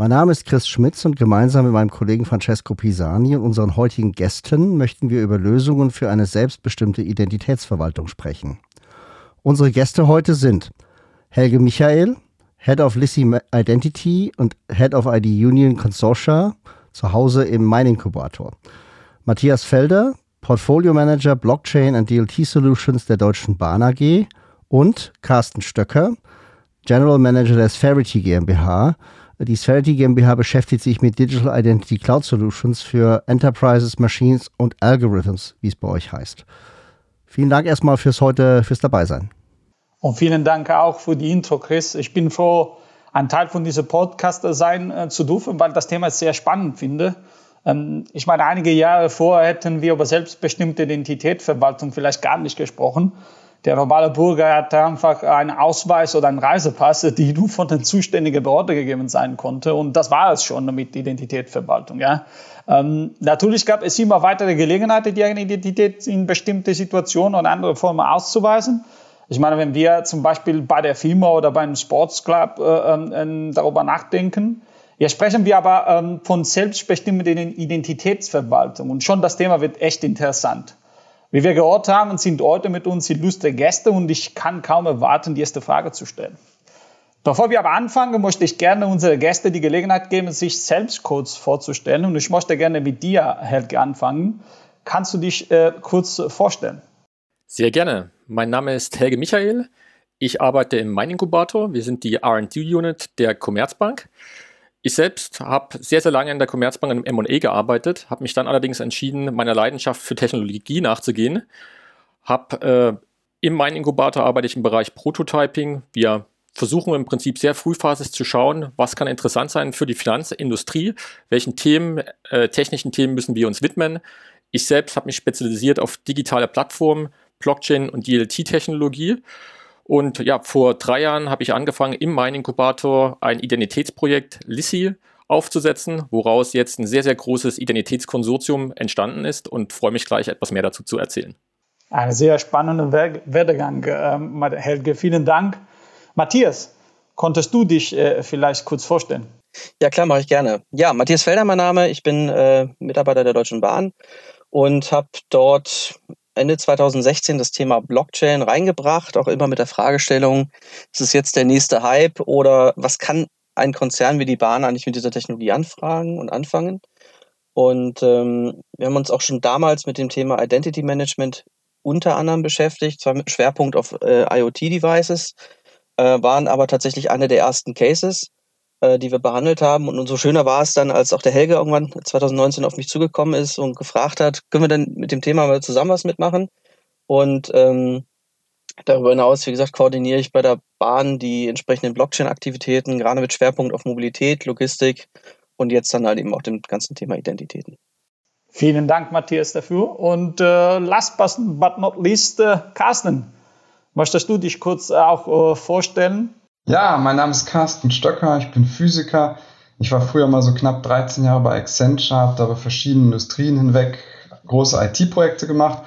Mein Name ist Chris Schmitz und gemeinsam mit meinem Kollegen Francesco Pisani und unseren heutigen Gästen möchten wir über Lösungen für eine selbstbestimmte Identitätsverwaltung sprechen. Unsere Gäste heute sind Helge Michael, Head of Lissy Identity und Head of ID Union Consortia, zu Hause im Mining Inkubator. Matthias Felder, Portfolio Manager Blockchain and DLT Solutions der Deutschen Bahn AG und Carsten Stöcker, General Manager der Spherity GmbH, die Spherity GmbH beschäftigt sich mit Digital Identity Cloud Solutions für Enterprises, Machines und Algorithms, wie es bei euch heißt. Vielen Dank erstmal fürs heute, fürs Dabeisein. Und vielen Dank auch für die Intro, Chris. Ich bin froh, ein Teil von diesem Podcast sein äh, zu dürfen, weil das Thema sehr spannend finde. Ähm, ich meine, einige Jahre vorher hätten wir über selbstbestimmte Identitätsverwaltung vielleicht gar nicht gesprochen. Der normale Bürger hat einfach einen Ausweis oder einen Reisepass, die nur von den zuständigen Behörden gegeben sein konnte. Und das war es schon mit Identitätsverwaltung. Ja. Ähm, natürlich gab es immer weitere Gelegenheiten, die eigene Identität in bestimmte Situationen und andere Formen auszuweisen. Ich meine, wenn wir zum Beispiel bei der Firma oder beim Sportsclub äh, äh, darüber nachdenken, hier sprechen wir aber ähm, von selbstbestimmter Identitätsverwaltung. Und schon das Thema wird echt interessant. Wie wir gehört haben, sind heute mit uns illustre Gäste und ich kann kaum erwarten, die erste Frage zu stellen. Bevor wir aber anfangen, möchte ich gerne unsere Gäste die Gelegenheit geben, sich selbst kurz vorzustellen. Und ich möchte gerne mit dir, Helge, anfangen. Kannst du dich äh, kurz vorstellen? Sehr gerne. Mein Name ist Helge Michael. Ich arbeite im Mining Inkubator. Wir sind die RD-Unit der Commerzbank. Ich selbst habe sehr, sehr lange in der Commerzbank im M&A gearbeitet, habe mich dann allerdings entschieden, meiner Leidenschaft für Technologie nachzugehen. Habe äh, im Mein Inkubator arbeite ich im Bereich Prototyping. Wir versuchen im Prinzip sehr frühphasig zu schauen, was kann interessant sein für die Finanzindustrie, welchen Themen, äh, technischen Themen müssen wir uns widmen. Ich selbst habe mich spezialisiert auf digitale Plattformen, Blockchain und DLT-Technologie und ja, vor drei Jahren habe ich angefangen, im Mein-Inkubator ein Identitätsprojekt Lissi aufzusetzen, woraus jetzt ein sehr, sehr großes Identitätskonsortium entstanden ist und freue mich gleich etwas mehr dazu zu erzählen. Ein sehr spannender Werdegang, ähm, Helge. Vielen Dank. Matthias, konntest du dich äh, vielleicht kurz vorstellen? Ja, klar, mache ich gerne. Ja, Matthias Felder, mein Name. Ich bin äh, Mitarbeiter der Deutschen Bahn und habe dort Ende 2016 das Thema Blockchain reingebracht, auch immer mit der Fragestellung, ist es jetzt der nächste Hype oder was kann ein Konzern wie die Bahn eigentlich mit dieser Technologie anfragen und anfangen? Und ähm, wir haben uns auch schon damals mit dem Thema Identity Management unter anderem beschäftigt, zwar mit Schwerpunkt auf äh, IoT-Devices, äh, waren aber tatsächlich eine der ersten Cases äh, die wir behandelt haben. Und umso schöner war es dann, als auch der Helge irgendwann 2019 auf mich zugekommen ist und gefragt hat, können wir denn mit dem Thema mal zusammen was mitmachen? Und ähm, darüber hinaus, wie gesagt, koordiniere ich bei der Bahn die entsprechenden Blockchain-Aktivitäten, gerade mit Schwerpunkt auf Mobilität, Logistik und jetzt dann halt eben auch dem ganzen Thema Identitäten. Vielen Dank, Matthias, dafür. Und äh, last but not least, äh, Carsten, möchtest du dich kurz auch äh, vorstellen? Ja, mein Name ist Carsten Stöcker, ich bin Physiker. Ich war früher mal so knapp 13 Jahre bei Accenture, habe da über verschiedene Industrien hinweg große IT-Projekte gemacht,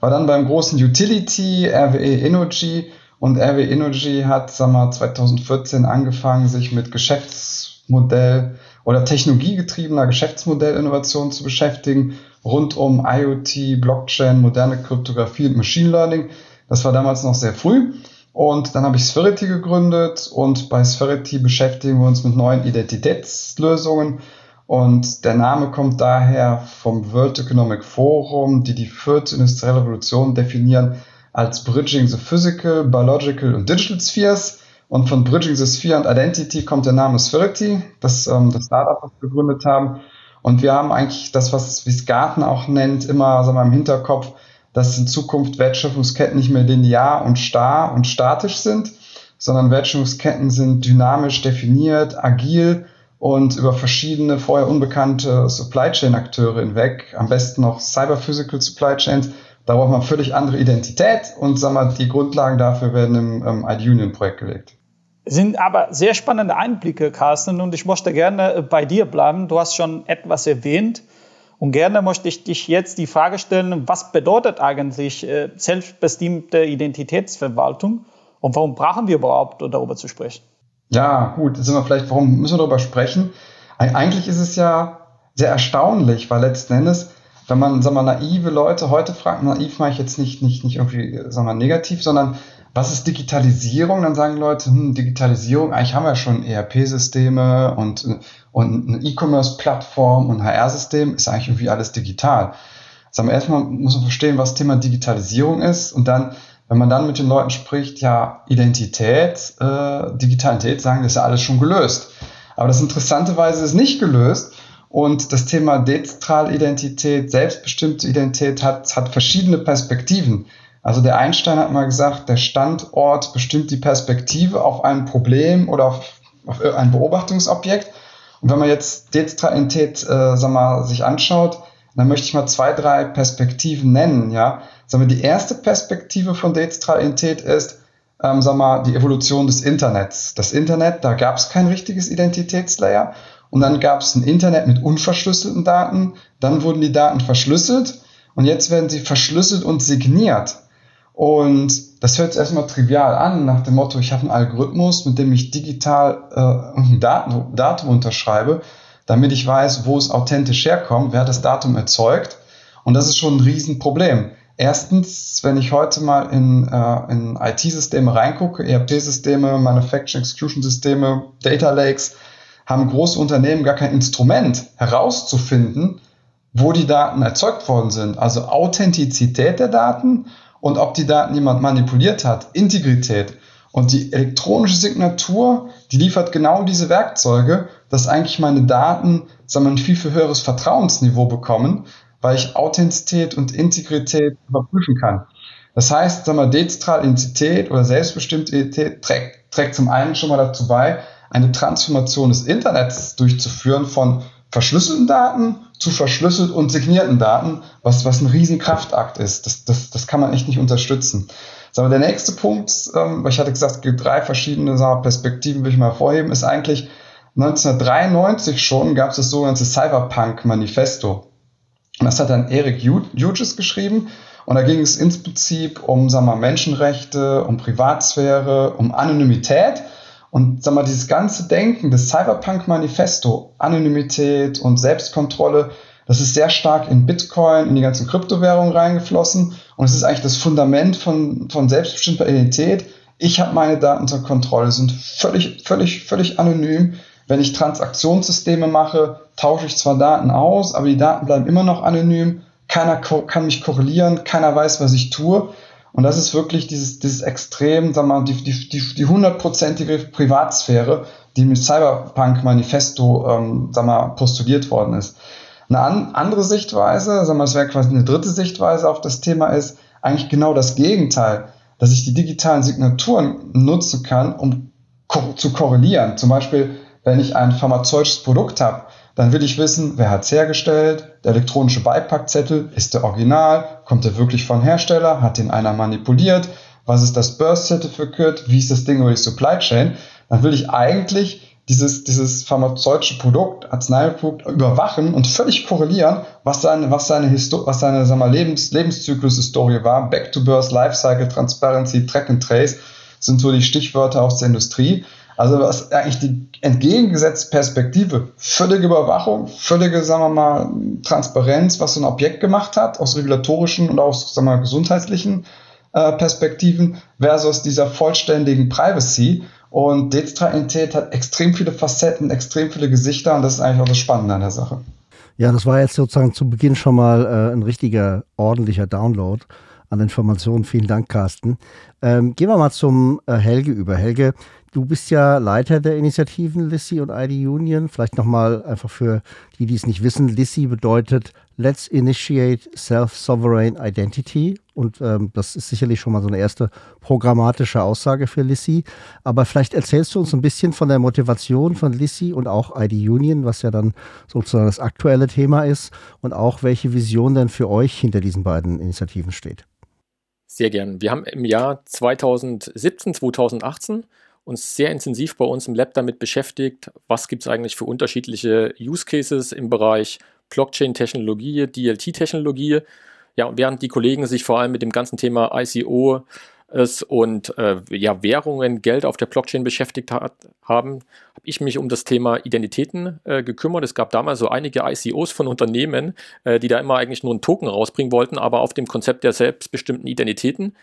war dann beim großen Utility RWE Energy und RWE Energy hat sagen wir, 2014 angefangen, sich mit Geschäftsmodell oder technologiegetriebener Geschäftsmodellinnovation zu beschäftigen, rund um IoT, Blockchain, moderne Kryptographie und Machine Learning. Das war damals noch sehr früh. Und dann habe ich Spherity gegründet und bei Spherity beschäftigen wir uns mit neuen Identitätslösungen. Und der Name kommt daher vom World Economic Forum, die die vierte industrielle Revolution definieren als Bridging the Physical, Biological und Digital Spheres. Und von Bridging the Sphere und Identity kommt der Name Spherity, das, ähm, das Startup, das wir gegründet haben. Und wir haben eigentlich das, was wie es Garten auch nennt, immer sagen wir, im Hinterkopf, dass in Zukunft Wertschöpfungsketten nicht mehr linear und starr und statisch sind, sondern Wertschöpfungsketten sind dynamisch definiert, agil und über verschiedene vorher unbekannte Supply Chain Akteure hinweg, am besten noch Cyber Physical Supply Chains. Da braucht man völlig andere Identität und sagen wir, die Grundlagen dafür werden im ähm, ID-Union-Projekt gelegt. Sind aber sehr spannende Einblicke, Carsten, und ich möchte gerne bei dir bleiben. Du hast schon etwas erwähnt. Und gerne möchte ich dich jetzt die Frage stellen, was bedeutet eigentlich äh, selbstbestimmte Identitätsverwaltung und warum brauchen wir überhaupt darüber zu sprechen? Ja, gut, sind wir vielleicht, warum müssen wir darüber sprechen? Eigentlich ist es ja sehr erstaunlich, weil letzten Endes, wenn man, sagen wir, naive Leute heute fragt, naiv mache ich jetzt nicht, nicht, nicht irgendwie, sagen wir, negativ, sondern was ist Digitalisierung? Dann sagen Leute, hm, Digitalisierung, eigentlich haben wir schon ERP-Systeme und, und eine E-Commerce-Plattform und ein HR-System, ist eigentlich irgendwie alles digital. Wir, erstmal muss man verstehen, was Thema Digitalisierung ist und dann wenn man dann mit den Leuten spricht, ja, Identität, äh, Digitalität, sagen, das ist ja alles schon gelöst. Aber das interessanterweise ist nicht gelöst. Und das Thema dezentrale Identität, selbstbestimmte Identität hat, hat verschiedene Perspektiven. Also der Einstein hat mal gesagt, der Standort bestimmt die Perspektive auf ein Problem oder auf, auf ein Beobachtungsobjekt. Und wenn man jetzt dezentrale Identität äh, sag mal, sich anschaut, dann möchte ich mal zwei, drei Perspektiven nennen. Ja, sagen wir, die erste Perspektive von Dezentralität ist, ähm, sagen wir, die Evolution des Internets. Das Internet, da gab es kein richtiges Identitätslayer. Und dann gab es ein Internet mit unverschlüsselten Daten. Dann wurden die Daten verschlüsselt. Und jetzt werden sie verschlüsselt und signiert. Und das hört sich erstmal trivial an, nach dem Motto, ich habe einen Algorithmus, mit dem ich digital äh, ein Datum, Datum unterschreibe damit ich weiß, wo es authentisch herkommt, wer das Datum erzeugt. Und das ist schon ein Riesenproblem. Erstens, wenn ich heute mal in, äh, in IT-Systeme reingucke, ERP-Systeme, Manufacturing Execution-Systeme, Data Lakes, haben große Unternehmen gar kein Instrument herauszufinden, wo die Daten erzeugt worden sind. Also Authentizität der Daten und ob die Daten jemand manipuliert hat, Integrität. Und die elektronische Signatur, die liefert genau diese Werkzeuge, dass eigentlich meine Daten sagen wir, ein viel, viel höheres Vertrauensniveau bekommen, weil ich Authentizität und Integrität überprüfen kann. Das heißt, sagen wir, dezentrale Identität oder selbstbestimmte Identität trägt, trägt zum einen schon mal dazu bei, eine Transformation des Internets durchzuführen von verschlüsselten Daten zu verschlüsselt und signierten Daten, was, was ein Riesenkraftakt ist. Das, das, das kann man echt nicht unterstützen. Sagen der nächste Punkt, ähm, weil ich hatte gesagt, es gibt drei verschiedene wir, Perspektiven, will ich mal hervorheben, ist eigentlich 1993 schon gab es das sogenannte Cyberpunk-Manifesto. Das hat dann Eric Hughes geschrieben. Und da ging es ins Prinzip um sagen wir, Menschenrechte, um Privatsphäre, um Anonymität. Und sag mal, dieses ganze Denken des Cyberpunk-Manifesto, Anonymität und Selbstkontrolle, das ist sehr stark in Bitcoin, in die ganzen Kryptowährungen reingeflossen. Und es ist eigentlich das Fundament von, von selbstbestimmter Identität. Ich habe meine Daten zur Kontrolle, sind völlig, völlig, völlig anonym. Wenn ich Transaktionssysteme mache, tausche ich zwar Daten aus, aber die Daten bleiben immer noch anonym. Keiner kann mich korrelieren, keiner weiß, was ich tue. Und das ist wirklich dieses, dieses Extrem, sagen wir mal, die, die, die, die hundertprozentige Privatsphäre, die mit Cyberpunk-Manifesto ähm, sagen wir, postuliert worden ist. Eine an, andere Sichtweise, sagen wir, es wäre quasi eine dritte Sichtweise auf das Thema ist, eigentlich genau das Gegenteil, dass ich die digitalen Signaturen nutzen kann, um ko zu korrelieren. Zum Beispiel, wenn ich ein pharmazeutisches Produkt habe, dann will ich wissen, wer hat es hergestellt, der elektronische Beipackzettel, ist der Original, kommt der wirklich vom Hersteller, hat den einer manipuliert, was ist das Birth Certificate, wie ist das Ding über die Supply Chain, dann will ich eigentlich dieses, dieses pharmazeutische Produkt, Arzneimittelprodukt überwachen und völlig korrelieren, was seine, was seine, Histo was seine sag mal, Lebens Lebenszyklus-Historie war. Back to Birth, Lifecycle, Transparency, Track and Trace sind so die Stichwörter aus der Industrie. Also was eigentlich die entgegengesetzte Perspektive, völlige Überwachung, völlige, sagen wir mal, Transparenz, was so ein Objekt gemacht hat, aus regulatorischen und aus, sagen wir mal, gesundheitlichen äh, Perspektiven, versus dieser vollständigen Privacy. Und Dezentralität hat extrem viele Facetten, extrem viele Gesichter und das ist eigentlich auch das Spannende an der Sache. Ja, das war jetzt sozusagen zu Beginn schon mal äh, ein richtiger, ordentlicher Download an Informationen. Vielen Dank, Carsten. Ähm, gehen wir mal zum äh, Helge über. Helge, Du bist ja Leiter der Initiativen Lissy und ID Union. Vielleicht nochmal einfach für die, die es nicht wissen. Lissy bedeutet Let's Initiate Self-Sovereign Identity. Und ähm, das ist sicherlich schon mal so eine erste programmatische Aussage für Lissy. Aber vielleicht erzählst du uns ein bisschen von der Motivation von Lissy und auch ID Union, was ja dann sozusagen das aktuelle Thema ist und auch welche Vision denn für euch hinter diesen beiden Initiativen steht. Sehr gern. Wir haben im Jahr 2017, 2018 uns sehr intensiv bei uns im Lab damit beschäftigt, was gibt es eigentlich für unterschiedliche Use Cases im Bereich Blockchain-Technologie, DLT-Technologie. Ja, während die Kollegen sich vor allem mit dem ganzen Thema ICO und äh, ja, Währungen, Geld auf der Blockchain beschäftigt hat, haben, habe ich mich um das Thema Identitäten äh, gekümmert. Es gab damals so einige ICOs von Unternehmen, äh, die da immer eigentlich nur einen Token rausbringen wollten, aber auf dem Konzept der selbstbestimmten Identitäten.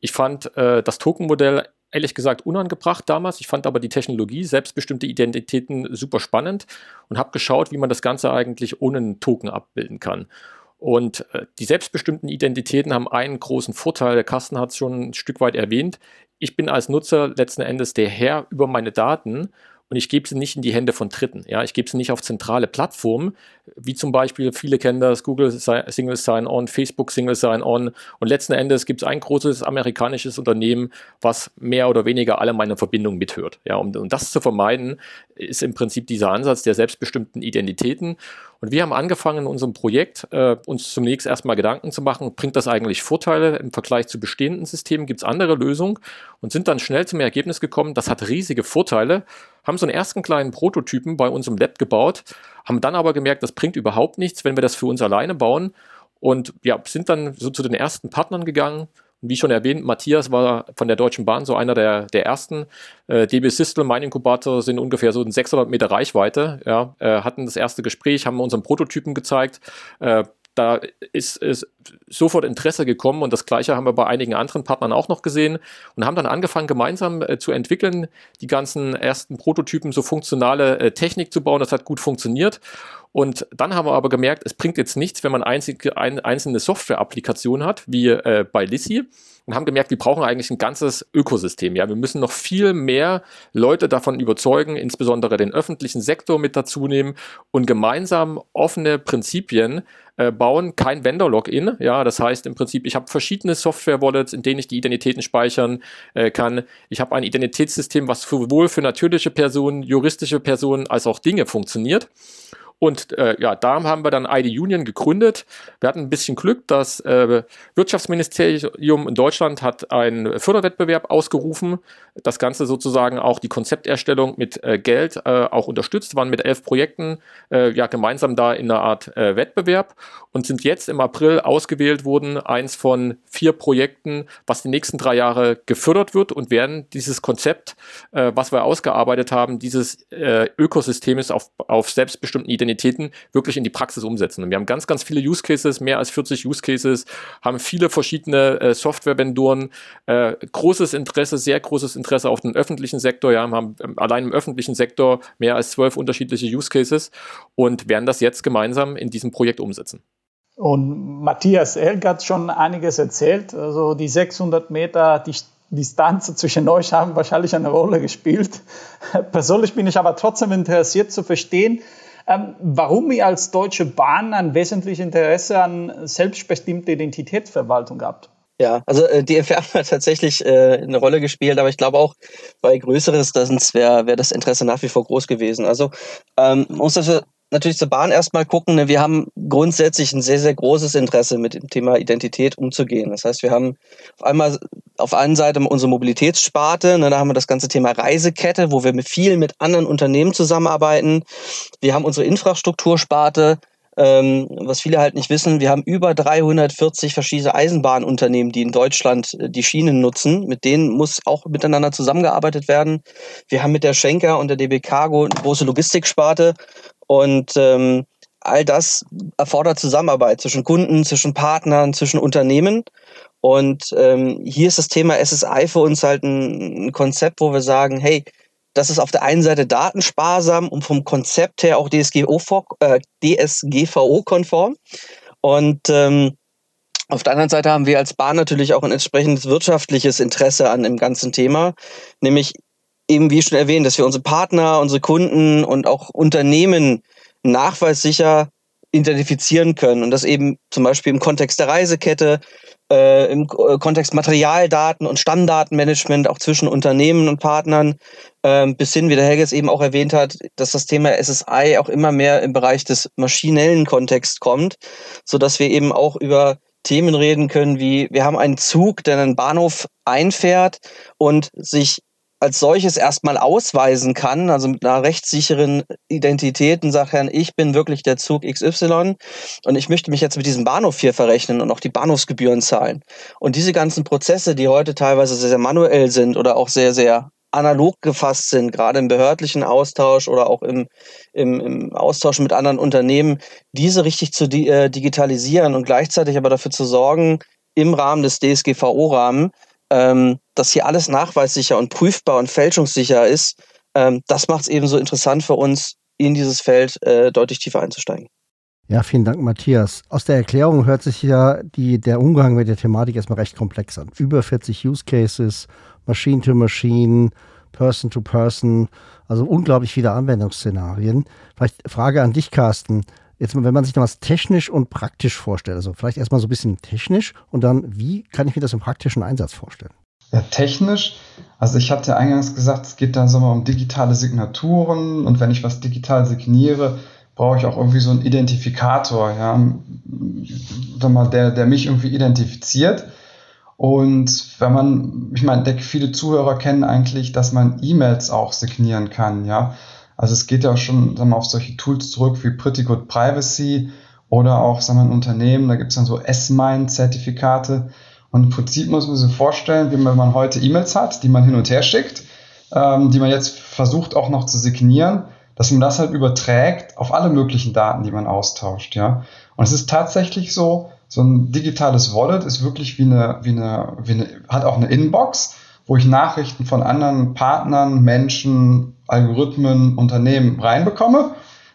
Ich fand äh, das Tokenmodell ehrlich gesagt unangebracht damals. Ich fand aber die Technologie, selbstbestimmte Identitäten super spannend und habe geschaut, wie man das Ganze eigentlich ohne einen Token abbilden kann. Und äh, die selbstbestimmten Identitäten haben einen großen Vorteil, der Carsten hat es schon ein Stück weit erwähnt. Ich bin als Nutzer letzten Endes der Herr über meine Daten und ich gebe sie nicht in die Hände von Dritten. Ja, ich gebe sie nicht auf zentrale Plattformen, wie zum Beispiel, viele kennen das, Google Single Sign-On, Facebook Single Sign-On und letzten Endes gibt es ein großes amerikanisches Unternehmen, was mehr oder weniger alle meine Verbindungen mithört. Ja, um, um das zu vermeiden, ist im Prinzip dieser Ansatz der selbstbestimmten Identitäten. Und wir haben angefangen in unserem Projekt, äh, uns zunächst erstmal Gedanken zu machen, bringt das eigentlich Vorteile im Vergleich zu bestehenden Systemen, gibt es andere Lösungen? Und sind dann schnell zum Ergebnis gekommen, das hat riesige Vorteile, haben so einen ersten kleinen Prototypen bei uns im Lab gebaut, haben dann aber gemerkt, das bringt überhaupt nichts, wenn wir das für uns alleine bauen. Und ja, sind dann so zu den ersten Partnern gegangen. Wie schon erwähnt, Matthias war von der Deutschen Bahn so einer der, der ersten. Äh, DB Systel, mein Inkubator, sind ungefähr so in 600 Meter Reichweite. Ja, äh, hatten das erste Gespräch, haben unseren Prototypen gezeigt. Äh, da ist, ist sofort Interesse gekommen und das gleiche haben wir bei einigen anderen Partnern auch noch gesehen und haben dann angefangen, gemeinsam äh, zu entwickeln, die ganzen ersten Prototypen, so funktionale äh, Technik zu bauen. Das hat gut funktioniert. Und dann haben wir aber gemerkt, es bringt jetzt nichts, wenn man einzige, ein, einzelne Software-Applikationen hat, wie äh, bei Lissy und haben gemerkt, wir brauchen eigentlich ein ganzes Ökosystem. Ja, wir müssen noch viel mehr Leute davon überzeugen, insbesondere den öffentlichen Sektor mit dazu nehmen und gemeinsam offene Prinzipien äh, bauen. Kein Vendor-Login. Ja, das heißt im Prinzip, ich habe verschiedene Software-Wallets, in denen ich die Identitäten speichern äh, kann. Ich habe ein Identitätssystem, was sowohl für natürliche Personen, juristische Personen als auch Dinge funktioniert. Und äh, ja, da haben wir dann ID Union gegründet. Wir hatten ein bisschen Glück, das äh, Wirtschaftsministerium in Deutschland hat einen Förderwettbewerb ausgerufen. Das Ganze sozusagen auch die Konzepterstellung mit äh, Geld äh, auch unterstützt, waren mit elf Projekten äh, ja gemeinsam da in einer Art äh, Wettbewerb und sind jetzt im April ausgewählt worden, eins von vier Projekten, was die nächsten drei Jahre gefördert wird und werden dieses Konzept, was wir ausgearbeitet haben, dieses Ökosystems auf, auf selbstbestimmten Identitäten Identitäten wirklich in die Praxis umsetzen. Und wir haben ganz, ganz viele Use Cases, mehr als 40 Use Cases, haben viele verschiedene äh, Software-Vendoren, äh, großes Interesse, sehr großes Interesse auf den öffentlichen Sektor. Ja, haben ähm, allein im öffentlichen Sektor mehr als zwölf unterschiedliche Use Cases und werden das jetzt gemeinsam in diesem Projekt umsetzen. Und Matthias Elk hat schon einiges erzählt. Also die 600 Meter, die Distanz zwischen euch haben wahrscheinlich eine Rolle gespielt. Persönlich bin ich aber trotzdem interessiert zu verstehen, warum ihr als Deutsche Bahn ein wesentliches Interesse an selbstbestimmter Identitätsverwaltung habt. Ja, also äh, DFR hat tatsächlich äh, eine Rolle gespielt, aber ich glaube auch bei größeren Instanzen wäre wär das Interesse nach wie vor groß gewesen. Also ähm, muss das natürlich zur Bahn erstmal gucken. Ne? Wir haben grundsätzlich ein sehr, sehr großes Interesse mit dem Thema Identität umzugehen. Das heißt, wir haben auf einmal auf einer Seite unsere Mobilitätssparte, ne? da haben wir das ganze Thema Reisekette, wo wir mit vielen mit anderen Unternehmen zusammenarbeiten. Wir haben unsere Infrastruktursparte, ähm, was viele halt nicht wissen, wir haben über 340 verschiedene Eisenbahnunternehmen, die in Deutschland äh, die Schienen nutzen. Mit denen muss auch miteinander zusammengearbeitet werden. Wir haben mit der Schenker und der DB Cargo eine große Logistiksparte und ähm, all das erfordert Zusammenarbeit zwischen Kunden, zwischen Partnern, zwischen Unternehmen. Und ähm, hier ist das Thema SSI für uns halt ein, ein Konzept, wo wir sagen, hey, das ist auf der einen Seite datensparsam und vom Konzept her auch DSGVO-konform. Äh, und ähm, auf der anderen Seite haben wir als Bahn natürlich auch ein entsprechendes wirtschaftliches Interesse an dem ganzen Thema, nämlich eben wie schon erwähnt, dass wir unsere Partner, unsere Kunden und auch Unternehmen nachweissicher identifizieren können und das eben zum Beispiel im Kontext der Reisekette, äh, im äh, Kontext Materialdaten und Stammdatenmanagement auch zwischen Unternehmen und Partnern, äh, bis hin, wie der Helge es eben auch erwähnt hat, dass das Thema SSI auch immer mehr im Bereich des maschinellen Kontexts kommt, so dass wir eben auch über Themen reden können, wie wir haben einen Zug, der einen Bahnhof einfährt und sich als solches erstmal ausweisen kann, also mit einer rechtssicheren Identität und sagt, ich bin wirklich der Zug XY und ich möchte mich jetzt mit diesem Bahnhof hier verrechnen und auch die Bahnhofsgebühren zahlen. Und diese ganzen Prozesse, die heute teilweise sehr, sehr manuell sind oder auch sehr, sehr analog gefasst sind, gerade im behördlichen Austausch oder auch im, im, im Austausch mit anderen Unternehmen, diese richtig zu di äh, digitalisieren und gleichzeitig aber dafür zu sorgen, im Rahmen des DSGVO-Rahmen, ähm, dass hier alles nachweissicher und prüfbar und fälschungssicher ist, ähm, das macht es eben so interessant für uns, in dieses Feld äh, deutlich tiefer einzusteigen. Ja, vielen Dank, Matthias. Aus der Erklärung hört sich ja die, der Umgang mit der Thematik erstmal recht komplex an. Über 40 Use Cases, Machine to Machine, Person to Person, also unglaublich viele Anwendungsszenarien. Vielleicht Frage an dich, Carsten. Jetzt, wenn man sich das technisch und praktisch vorstellt, also vielleicht erstmal so ein bisschen technisch und dann, wie kann ich mir das im praktischen Einsatz vorstellen? Ja, technisch, also ich hatte eingangs gesagt, es geht dann so mal um digitale Signaturen und wenn ich was digital signiere, brauche ich auch irgendwie so einen Identifikator, ja, sag mal, der, der mich irgendwie identifiziert. Und wenn man, ich meine, viele Zuhörer kennen eigentlich, dass man E-Mails auch signieren kann, ja. Also es geht ja auch schon sagen wir, auf solche Tools zurück wie Pretty Good Privacy oder auch sagen wir, ein Unternehmen, da gibt es dann so S-Mine-Zertifikate. Und im Prinzip muss man sich vorstellen, wie man, wenn man heute E-Mails hat, die man hin und her schickt, ähm, die man jetzt versucht auch noch zu signieren, dass man das halt überträgt auf alle möglichen Daten, die man austauscht, ja. Und es ist tatsächlich so, so ein digitales Wallet ist wirklich wie eine, wie eine, wie eine, hat auch eine Inbox, wo ich Nachrichten von anderen Partnern, Menschen, Algorithmen, Unternehmen reinbekomme,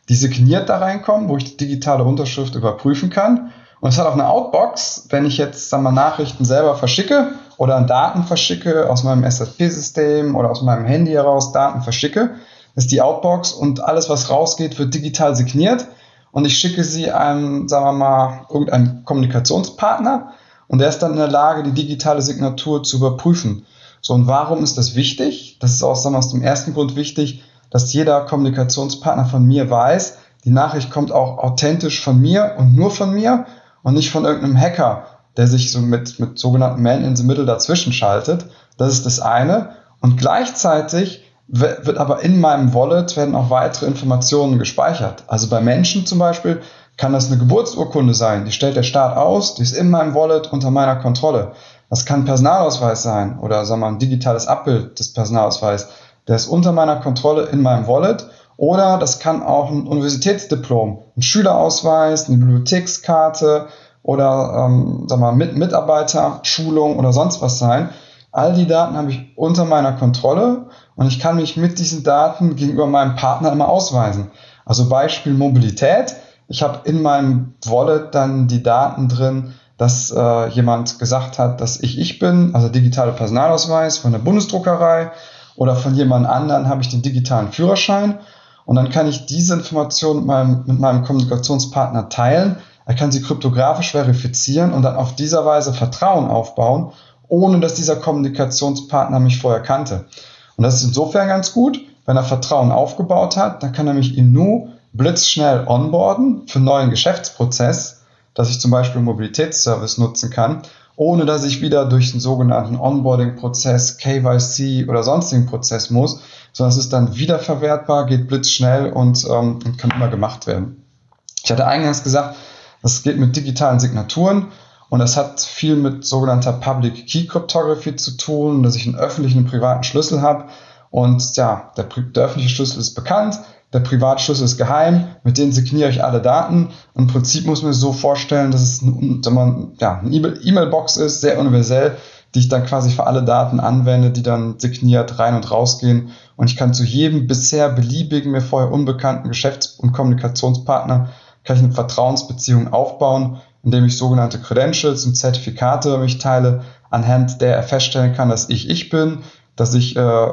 die signiert da reinkommen, wo ich die digitale Unterschrift überprüfen kann. Und es hat auch eine Outbox, wenn ich jetzt sagen wir, Nachrichten selber verschicke oder Daten verschicke aus meinem SAP-System oder aus meinem Handy heraus Daten verschicke, ist die Outbox und alles, was rausgeht, wird digital signiert und ich schicke sie einem, sagen wir mal, irgendeinem Kommunikationspartner und der ist dann in der Lage, die digitale Signatur zu überprüfen. So, und warum ist das wichtig? Das ist wir, aus dem ersten Grund wichtig, dass jeder Kommunikationspartner von mir weiß, die Nachricht kommt auch authentisch von mir und nur von mir und nicht von irgendeinem Hacker, der sich so mit, mit sogenannten Man in the Middle dazwischen schaltet. Das ist das eine. Und gleichzeitig wird aber in meinem Wallet werden auch weitere Informationen gespeichert. Also bei Menschen zum Beispiel kann das eine Geburtsurkunde sein. Die stellt der Staat aus, die ist in meinem Wallet unter meiner Kontrolle. Das kann ein Personalausweis sein oder sagen wir mal ein digitales Abbild des Personalausweises. Der ist unter meiner Kontrolle in meinem Wallet. Oder das kann auch ein Universitätsdiplom, ein Schülerausweis, eine Bibliothekskarte oder ähm, wir mal, Mitarbeiterschulung oder sonst was sein. All die Daten habe ich unter meiner Kontrolle und ich kann mich mit diesen Daten gegenüber meinem Partner immer ausweisen. Also Beispiel Mobilität. Ich habe in meinem Wallet dann die Daten drin, dass äh, jemand gesagt hat, dass ich ich bin, also digitale Personalausweis von der Bundesdruckerei oder von jemand anderen habe ich den digitalen Führerschein und dann kann ich diese Information mit meinem, mit meinem Kommunikationspartner teilen. Er kann sie kryptografisch verifizieren und dann auf dieser Weise Vertrauen aufbauen ohne dass dieser Kommunikationspartner mich vorher kannte. Und das ist insofern ganz gut, wenn er Vertrauen aufgebaut hat, dann kann er mich in Nu blitzschnell onboarden für einen neuen Geschäftsprozess, dass ich zum Beispiel Mobilitätsservice nutzen kann, ohne dass ich wieder durch den sogenannten Onboarding-Prozess, KYC oder sonstigen Prozess muss, sondern es ist dann wiederverwertbar, geht blitzschnell und, ähm, kann immer gemacht werden. Ich hatte eingangs gesagt, das geht mit digitalen Signaturen. Und das hat viel mit sogenannter Public Key Cryptography zu tun, dass ich einen öffentlichen und privaten Schlüssel habe. Und ja, der, der öffentliche Schlüssel ist bekannt, der Privatschlüssel ist geheim, mit denen signiere ich alle Daten. Im Prinzip muss man sich so vorstellen, dass es ein, ja, E-Mail-Box ist, sehr universell, die ich dann quasi für alle Daten anwende, die dann signiert rein und rausgehen. Und ich kann zu jedem bisher beliebigen, mir vorher unbekannten Geschäfts- und Kommunikationspartner kann ich eine Vertrauensbeziehung aufbauen indem ich sogenannte Credentials und Zertifikate mich teile, anhand der er feststellen kann, dass ich ich bin, dass ich, äh,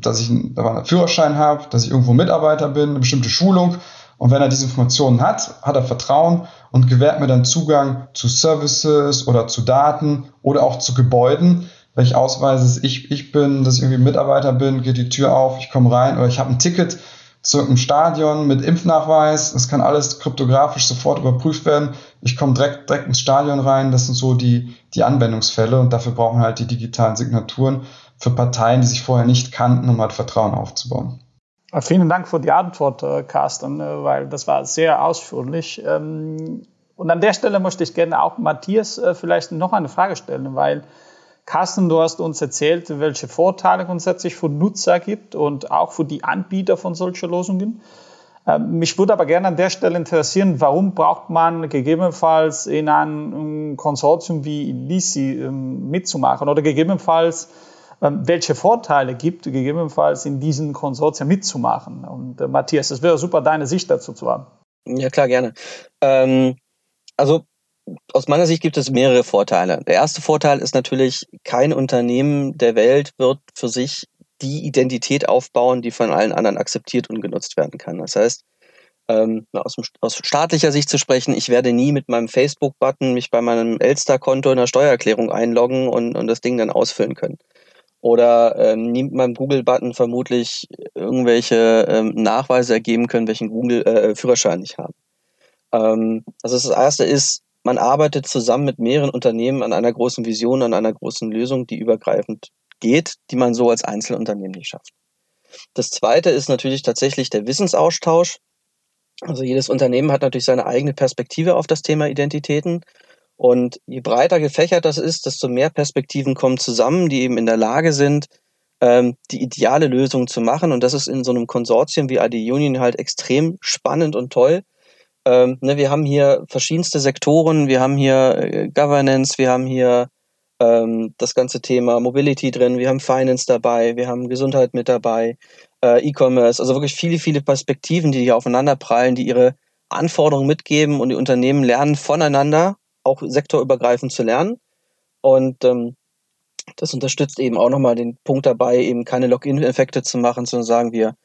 dass ich einen Führerschein habe, dass ich irgendwo Mitarbeiter bin, eine bestimmte Schulung Und wenn er diese Informationen hat, hat er Vertrauen und gewährt mir dann Zugang zu Services oder zu Daten oder auch zu Gebäuden, weil ich ausweise, dass ich, ich bin, dass ich irgendwie Mitarbeiter bin, geht die Tür auf, ich komme rein oder ich habe ein Ticket zu einem Stadion mit Impfnachweis. Das kann alles kryptografisch sofort überprüft werden. Ich komme direkt, direkt ins Stadion rein. Das sind so die, die Anwendungsfälle und dafür brauchen wir halt die digitalen Signaturen für Parteien, die sich vorher nicht kannten, um halt Vertrauen aufzubauen. Vielen Dank für die Antwort, äh, Carsten, äh, weil das war sehr ausführlich. Ähm, und an der Stelle möchte ich gerne auch Matthias äh, vielleicht noch eine Frage stellen, weil Carsten, du hast uns erzählt, welche Vorteile grundsätzlich für Nutzer gibt und auch für die Anbieter von solchen Lösungen. Ähm, mich würde aber gerne an der Stelle interessieren, warum braucht man gegebenenfalls in einem Konsortium wie LISI ähm, mitzumachen oder gegebenenfalls welche Vorteile gibt, gegebenenfalls in diesen Konsortien mitzumachen. Und äh, Matthias, es wäre super, deine Sicht dazu zu haben. Ja, klar, gerne. Ähm, also aus meiner Sicht gibt es mehrere Vorteile. Der erste Vorteil ist natürlich, kein Unternehmen der Welt wird für sich die Identität aufbauen, die von allen anderen akzeptiert und genutzt werden kann. Das heißt, ähm, aus, aus, staatlicher Sicht zu sprechen, ich werde nie mit meinem Facebook-Button mich bei meinem Elster-Konto in der Steuererklärung einloggen und, und das Ding dann ausfüllen können. Oder ähm, nie mit Google-Button vermutlich irgendwelche ähm, Nachweise ergeben können, welchen Google-Führerschein äh, ich habe. Ähm, also das erste ist, man arbeitet zusammen mit mehreren Unternehmen an einer großen Vision, an einer großen Lösung, die übergreifend geht, die man so als Einzelunternehmen nicht schafft. Das zweite ist natürlich tatsächlich der Wissensaustausch. Also jedes Unternehmen hat natürlich seine eigene Perspektive auf das Thema Identitäten. Und je breiter gefächert das ist, desto mehr Perspektiven kommen zusammen, die eben in der Lage sind, ähm, die ideale Lösung zu machen. Und das ist in so einem Konsortium wie ID Union halt extrem spannend und toll, ähm, ne, wir haben hier verschiedenste Sektoren, wir haben hier äh, Governance, wir haben hier ähm, das ganze Thema Mobility drin, wir haben Finance dabei, wir haben Gesundheit mit dabei, äh, E-Commerce, also wirklich viele, viele Perspektiven, die hier aufeinander prallen, die ihre Anforderungen mitgeben. Und die Unternehmen lernen voneinander, auch sektorübergreifend zu lernen. Und ähm, das unterstützt eben auch nochmal den Punkt dabei, eben keine Login-Effekte zu machen, sondern sagen wir,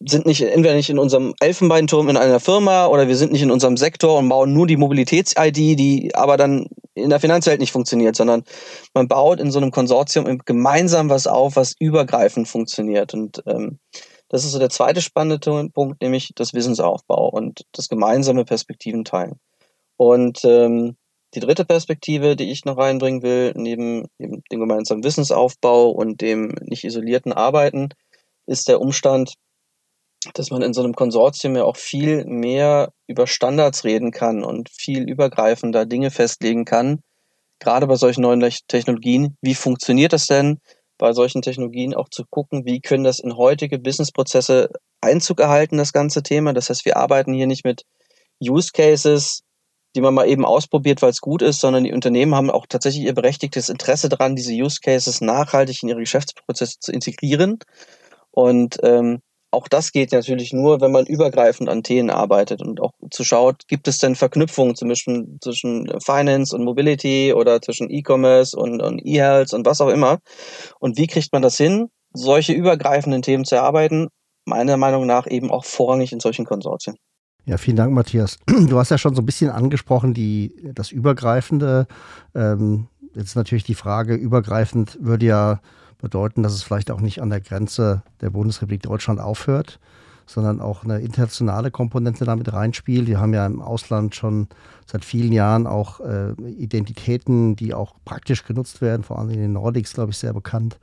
sind nicht entweder nicht in unserem Elfenbeinturm in einer Firma oder wir sind nicht in unserem Sektor und bauen nur die Mobilitäts-ID, die aber dann in der Finanzwelt nicht funktioniert, sondern man baut in so einem Konsortium gemeinsam was auf, was übergreifend funktioniert. Und ähm, das ist so der zweite spannende Punkt, nämlich das Wissensaufbau und das gemeinsame Perspektiven teilen. Und ähm, die dritte Perspektive, die ich noch reinbringen will, neben, neben dem gemeinsamen Wissensaufbau und dem nicht isolierten Arbeiten, ist der Umstand, dass man in so einem Konsortium ja auch viel mehr über Standards reden kann und viel übergreifender Dinge festlegen kann. Gerade bei solchen neuen Technologien. Wie funktioniert das denn? Bei solchen Technologien auch zu gucken, wie können das in heutige Businessprozesse Einzug erhalten, das ganze Thema. Das heißt, wir arbeiten hier nicht mit Use Cases, die man mal eben ausprobiert, weil es gut ist, sondern die Unternehmen haben auch tatsächlich ihr berechtigtes Interesse daran, diese Use Cases nachhaltig in ihre Geschäftsprozesse zu integrieren. Und ähm, auch das geht natürlich nur, wenn man übergreifend an Themen arbeitet und auch zu schaut, gibt es denn Verknüpfungen zwischen, zwischen Finance und Mobility oder zwischen E-Commerce und, und E-Health und was auch immer. Und wie kriegt man das hin, solche übergreifenden Themen zu erarbeiten? Meiner Meinung nach eben auch vorrangig in solchen Konsortien. Ja, vielen Dank, Matthias. Du hast ja schon so ein bisschen angesprochen, die, das Übergreifende. Ähm, jetzt natürlich die Frage, übergreifend würde ja bedeuten, dass es vielleicht auch nicht an der Grenze der Bundesrepublik Deutschland aufhört, sondern auch eine internationale Komponente damit reinspielt. Wir haben ja im Ausland schon seit vielen Jahren auch äh, Identitäten, die auch praktisch genutzt werden, vor allem in den Nordics, glaube ich, sehr bekannt.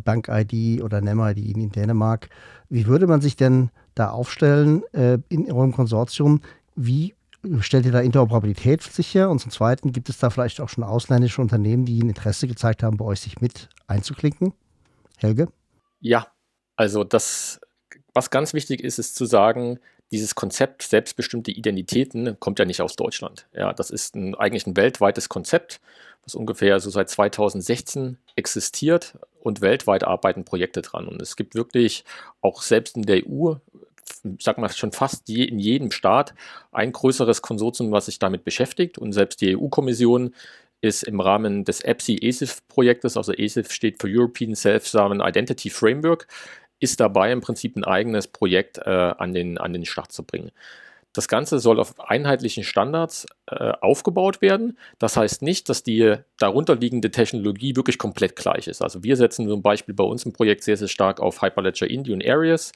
Bank-ID oder NEM-ID in Dänemark. Wie würde man sich denn da aufstellen äh, in eurem Konsortium? Wie stellt ihr da Interoperabilität sicher? Und zum Zweiten, gibt es da vielleicht auch schon ausländische Unternehmen, die ein Interesse gezeigt haben, bei euch sich mit einzuklinken? Helge? Ja, also das, was ganz wichtig ist, ist zu sagen, dieses Konzept selbstbestimmte Identitäten kommt ja nicht aus Deutschland. Ja, das ist ein, eigentlich ein weltweites Konzept, was ungefähr so seit 2016 existiert und weltweit arbeiten Projekte dran. Und es gibt wirklich auch selbst in der EU sag mal schon fast je, in jedem Staat ein größeres Konsortium, was sich damit beschäftigt. Und selbst die EU-Kommission ist im Rahmen des EPSI-ESIF-Projektes, also ESIF steht für European Self-Sovereign Identity Framework, ist dabei, im Prinzip ein eigenes Projekt äh, an, den, an den Start zu bringen. Das Ganze soll auf einheitlichen Standards äh, aufgebaut werden. Das heißt nicht, dass die darunterliegende Technologie wirklich komplett gleich ist. Also wir setzen zum Beispiel bei uns im Projekt sehr, sehr stark auf Hyperledger Indian Areas.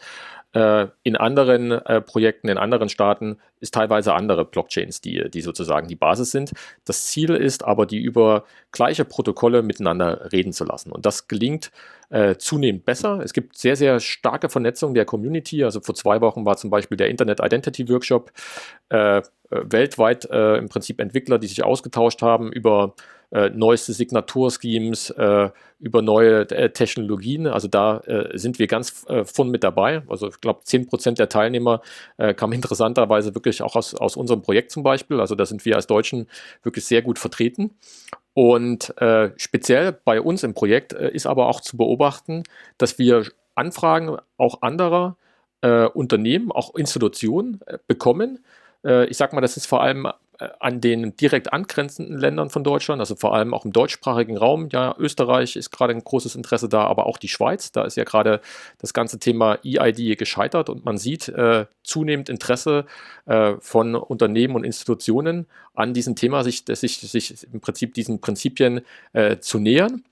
In anderen äh, Projekten, in anderen Staaten ist teilweise andere Blockchains, die, die sozusagen die Basis sind. Das Ziel ist aber, die über gleiche Protokolle miteinander reden zu lassen. Und das gelingt äh, zunehmend besser. Es gibt sehr, sehr starke Vernetzung der Community. Also vor zwei Wochen war zum Beispiel der Internet Identity Workshop. Äh, weltweit äh, im Prinzip Entwickler, die sich ausgetauscht haben über äh, neueste Signaturschemes, äh, über neue äh, Technologien. Also da äh, sind wir ganz äh, von mit dabei. Also ich glaube, 10% der Teilnehmer äh, kamen interessanterweise wirklich auch aus, aus unserem Projekt zum Beispiel. Also da sind wir als Deutschen wirklich sehr gut vertreten. Und äh, speziell bei uns im Projekt äh, ist aber auch zu beobachten, dass wir Anfragen auch anderer äh, Unternehmen, auch Institutionen äh, bekommen. Ich sage mal, das ist vor allem äh, an den direkt angrenzenden Ländern von Deutschland, also vor allem auch im deutschsprachigen Raum. Ja, Österreich ist gerade ein großes Interesse da, aber auch die Schweiz. Da ist ja gerade das ganze Thema EID gescheitert und man sieht äh, zunehmend Interesse äh, von Unternehmen und Institutionen an diesem Thema, sich, sich, sich im Prinzip diesen Prinzipien äh, zu nähern.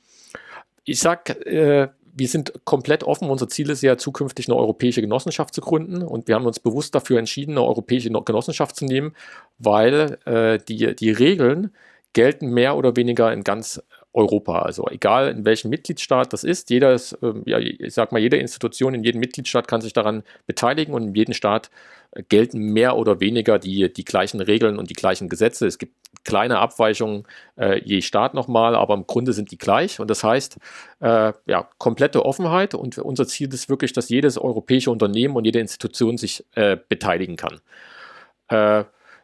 Ich sage, äh, wir sind komplett offen. Unser Ziel ist ja zukünftig eine europäische Genossenschaft zu gründen und wir haben uns bewusst dafür entschieden, eine europäische Genossenschaft zu nehmen, weil äh, die, die Regeln gelten mehr oder weniger in ganz Europa. Also egal in welchem Mitgliedstaat das ist, jeder ist, äh, ja, ich sag mal, jede Institution in jedem Mitgliedstaat kann sich daran beteiligen und in jedem Staat äh, gelten mehr oder weniger die, die gleichen Regeln und die gleichen Gesetze. Es gibt kleine Abweichungen äh, je Staat nochmal, aber im Grunde sind die gleich. Und das heißt, äh, ja, komplette Offenheit und unser Ziel ist wirklich, dass jedes europäische Unternehmen und jede Institution sich äh, beteiligen kann.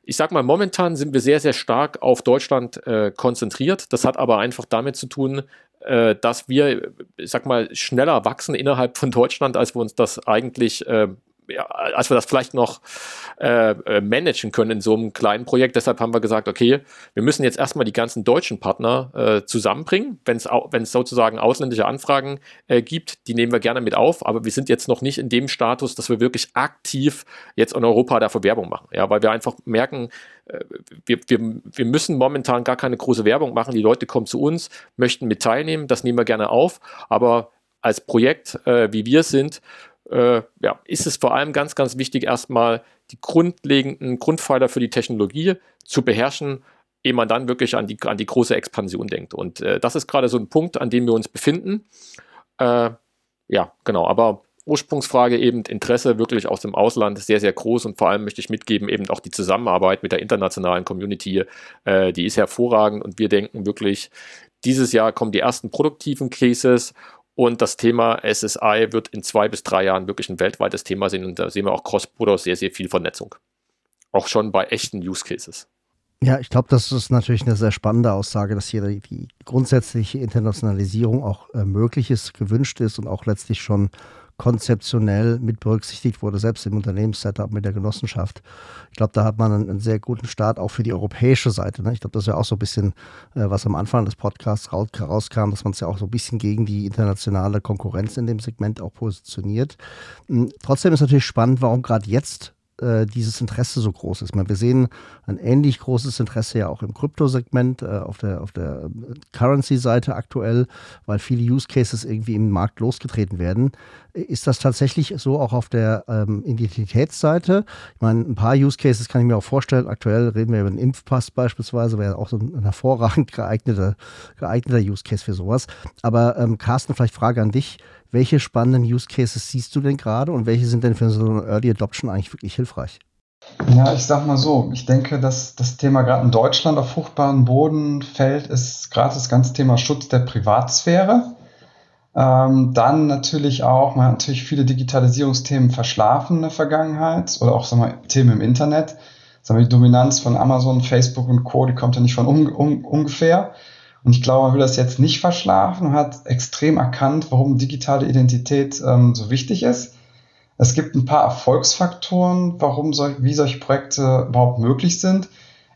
Ich sage mal, momentan sind wir sehr, sehr stark auf Deutschland äh, konzentriert. Das hat aber einfach damit zu tun, äh, dass wir, ich sag mal, schneller wachsen innerhalb von Deutschland, als wir uns das eigentlich äh, ja, als wir das vielleicht noch äh, äh, managen können in so einem kleinen Projekt. Deshalb haben wir gesagt, okay, wir müssen jetzt erstmal die ganzen deutschen Partner äh, zusammenbringen. Wenn es sozusagen ausländische Anfragen äh, gibt, die nehmen wir gerne mit auf, aber wir sind jetzt noch nicht in dem Status, dass wir wirklich aktiv jetzt in Europa dafür Werbung machen. Ja, weil wir einfach merken, äh, wir, wir, wir müssen momentan gar keine große Werbung machen. Die Leute kommen zu uns, möchten mit teilnehmen, das nehmen wir gerne auf, aber als Projekt, äh, wie wir sind, äh, ja, ist es vor allem ganz, ganz wichtig, erstmal die grundlegenden Grundpfeiler für die Technologie zu beherrschen, ehe man dann wirklich an die, an die große Expansion denkt. Und äh, das ist gerade so ein Punkt, an dem wir uns befinden. Äh, ja, genau, aber Ursprungsfrage eben Interesse wirklich aus dem Ausland sehr, sehr groß und vor allem möchte ich mitgeben, eben auch die Zusammenarbeit mit der internationalen Community, äh, die ist hervorragend und wir denken wirklich, dieses Jahr kommen die ersten produktiven Cases und das Thema SSI wird in zwei bis drei Jahren wirklich ein weltweites Thema sein. Und da sehen wir auch Cross-Border sehr, sehr viel Vernetzung. Auch schon bei echten Use Cases. Ja, ich glaube, das ist natürlich eine sehr spannende Aussage, dass hier die, grundsätzliche Internationalisierung auch äh, möglich ist, gewünscht ist und auch letztlich schon konzeptionell mit berücksichtigt wurde, selbst im Unternehmenssetup mit der Genossenschaft. Ich glaube, da hat man einen, einen, sehr guten Start auch für die europäische Seite. Ne? Ich glaube, das ist ja auch so ein bisschen, äh, was am Anfang des Podcasts rauskam, dass man es ja auch so ein bisschen gegen die internationale Konkurrenz in dem Segment auch positioniert. Hm, trotzdem ist natürlich spannend, warum gerade jetzt äh, dieses Interesse so groß ist. Meine, wir sehen ein ähnlich großes Interesse ja auch im Kryptosegment, äh, auf der, auf der äh, Currency-Seite aktuell, weil viele Use Cases irgendwie im Markt losgetreten werden. Ist das tatsächlich so auch auf der ähm, Identitätsseite? Ich meine, ein paar Use Cases kann ich mir auch vorstellen. Aktuell reden wir über den Impfpass beispielsweise, wäre auch so ein hervorragend geeigneter, geeigneter Use Case für sowas. Aber ähm, Carsten, vielleicht Frage an dich. Welche spannenden Use Cases siehst du denn gerade und welche sind denn für so eine Early Adoption eigentlich wirklich hilfreich? Ja, ich sag mal so, ich denke, dass das Thema gerade in Deutschland auf fruchtbaren Boden fällt, ist gerade das ganze Thema Schutz der Privatsphäre. Ähm, dann natürlich auch, man hat natürlich viele Digitalisierungsthemen verschlafen in der Vergangenheit oder auch sagen wir, Themen im Internet. Sagen wir, die Dominanz von Amazon, Facebook und Co., die kommt ja nicht von un, un, ungefähr. Und ich glaube, man will das jetzt nicht verschlafen und hat extrem erkannt, warum digitale Identität ähm, so wichtig ist. Es gibt ein paar Erfolgsfaktoren, warum solch, wie solche Projekte überhaupt möglich sind.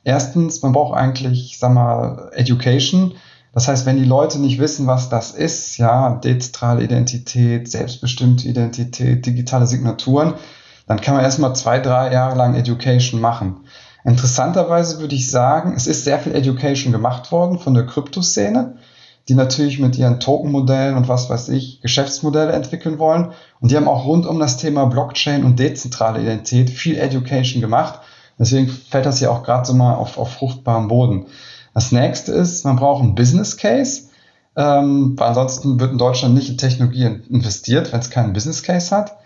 Erstens, man braucht eigentlich, sag mal, Education. Das heißt, wenn die Leute nicht wissen, was das ist, ja, dezentrale Identität, selbstbestimmte Identität, digitale Signaturen, dann kann man erstmal zwei, drei Jahre lang Education machen. Interessanterweise würde ich sagen, es ist sehr viel Education gemacht worden von der Kryptoszene, die natürlich mit ihren Token-Modellen und was weiß ich Geschäftsmodelle entwickeln wollen. Und die haben auch rund um das Thema Blockchain und dezentrale Identität viel Education gemacht. Deswegen fällt das ja auch gerade so mal auf, auf fruchtbaren Boden. Das nächste ist, man braucht einen Business Case. Ähm, weil ansonsten wird in Deutschland nicht in Technologie investiert, wenn es keinen Business Case hat.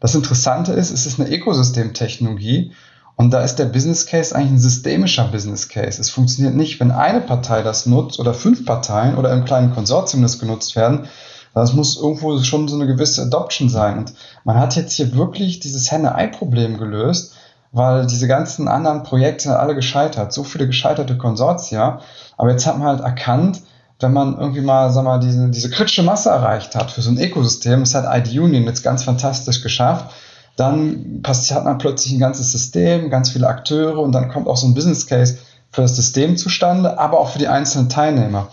Das Interessante ist, es ist eine Ökosystemtechnologie und da ist der Business Case eigentlich ein systemischer Business Case. Es funktioniert nicht, wenn eine Partei das nutzt oder fünf Parteien oder im kleinen Konsortium das genutzt werden. Das muss irgendwo schon so eine gewisse Adoption sein. Und man hat jetzt hier wirklich dieses Henne-Ei-Problem gelöst, weil diese ganzen anderen Projekte alle gescheitert, so viele gescheiterte Konsortia. Aber jetzt hat man halt erkannt, wenn man irgendwie mal, sag mal, diese, diese kritische Masse erreicht hat für so ein Ökosystem, das hat ID Union jetzt ganz fantastisch geschafft, dann hat man plötzlich ein ganzes System, ganz viele Akteure und dann kommt auch so ein Business Case für das System zustande, aber auch für die einzelnen Teilnehmer.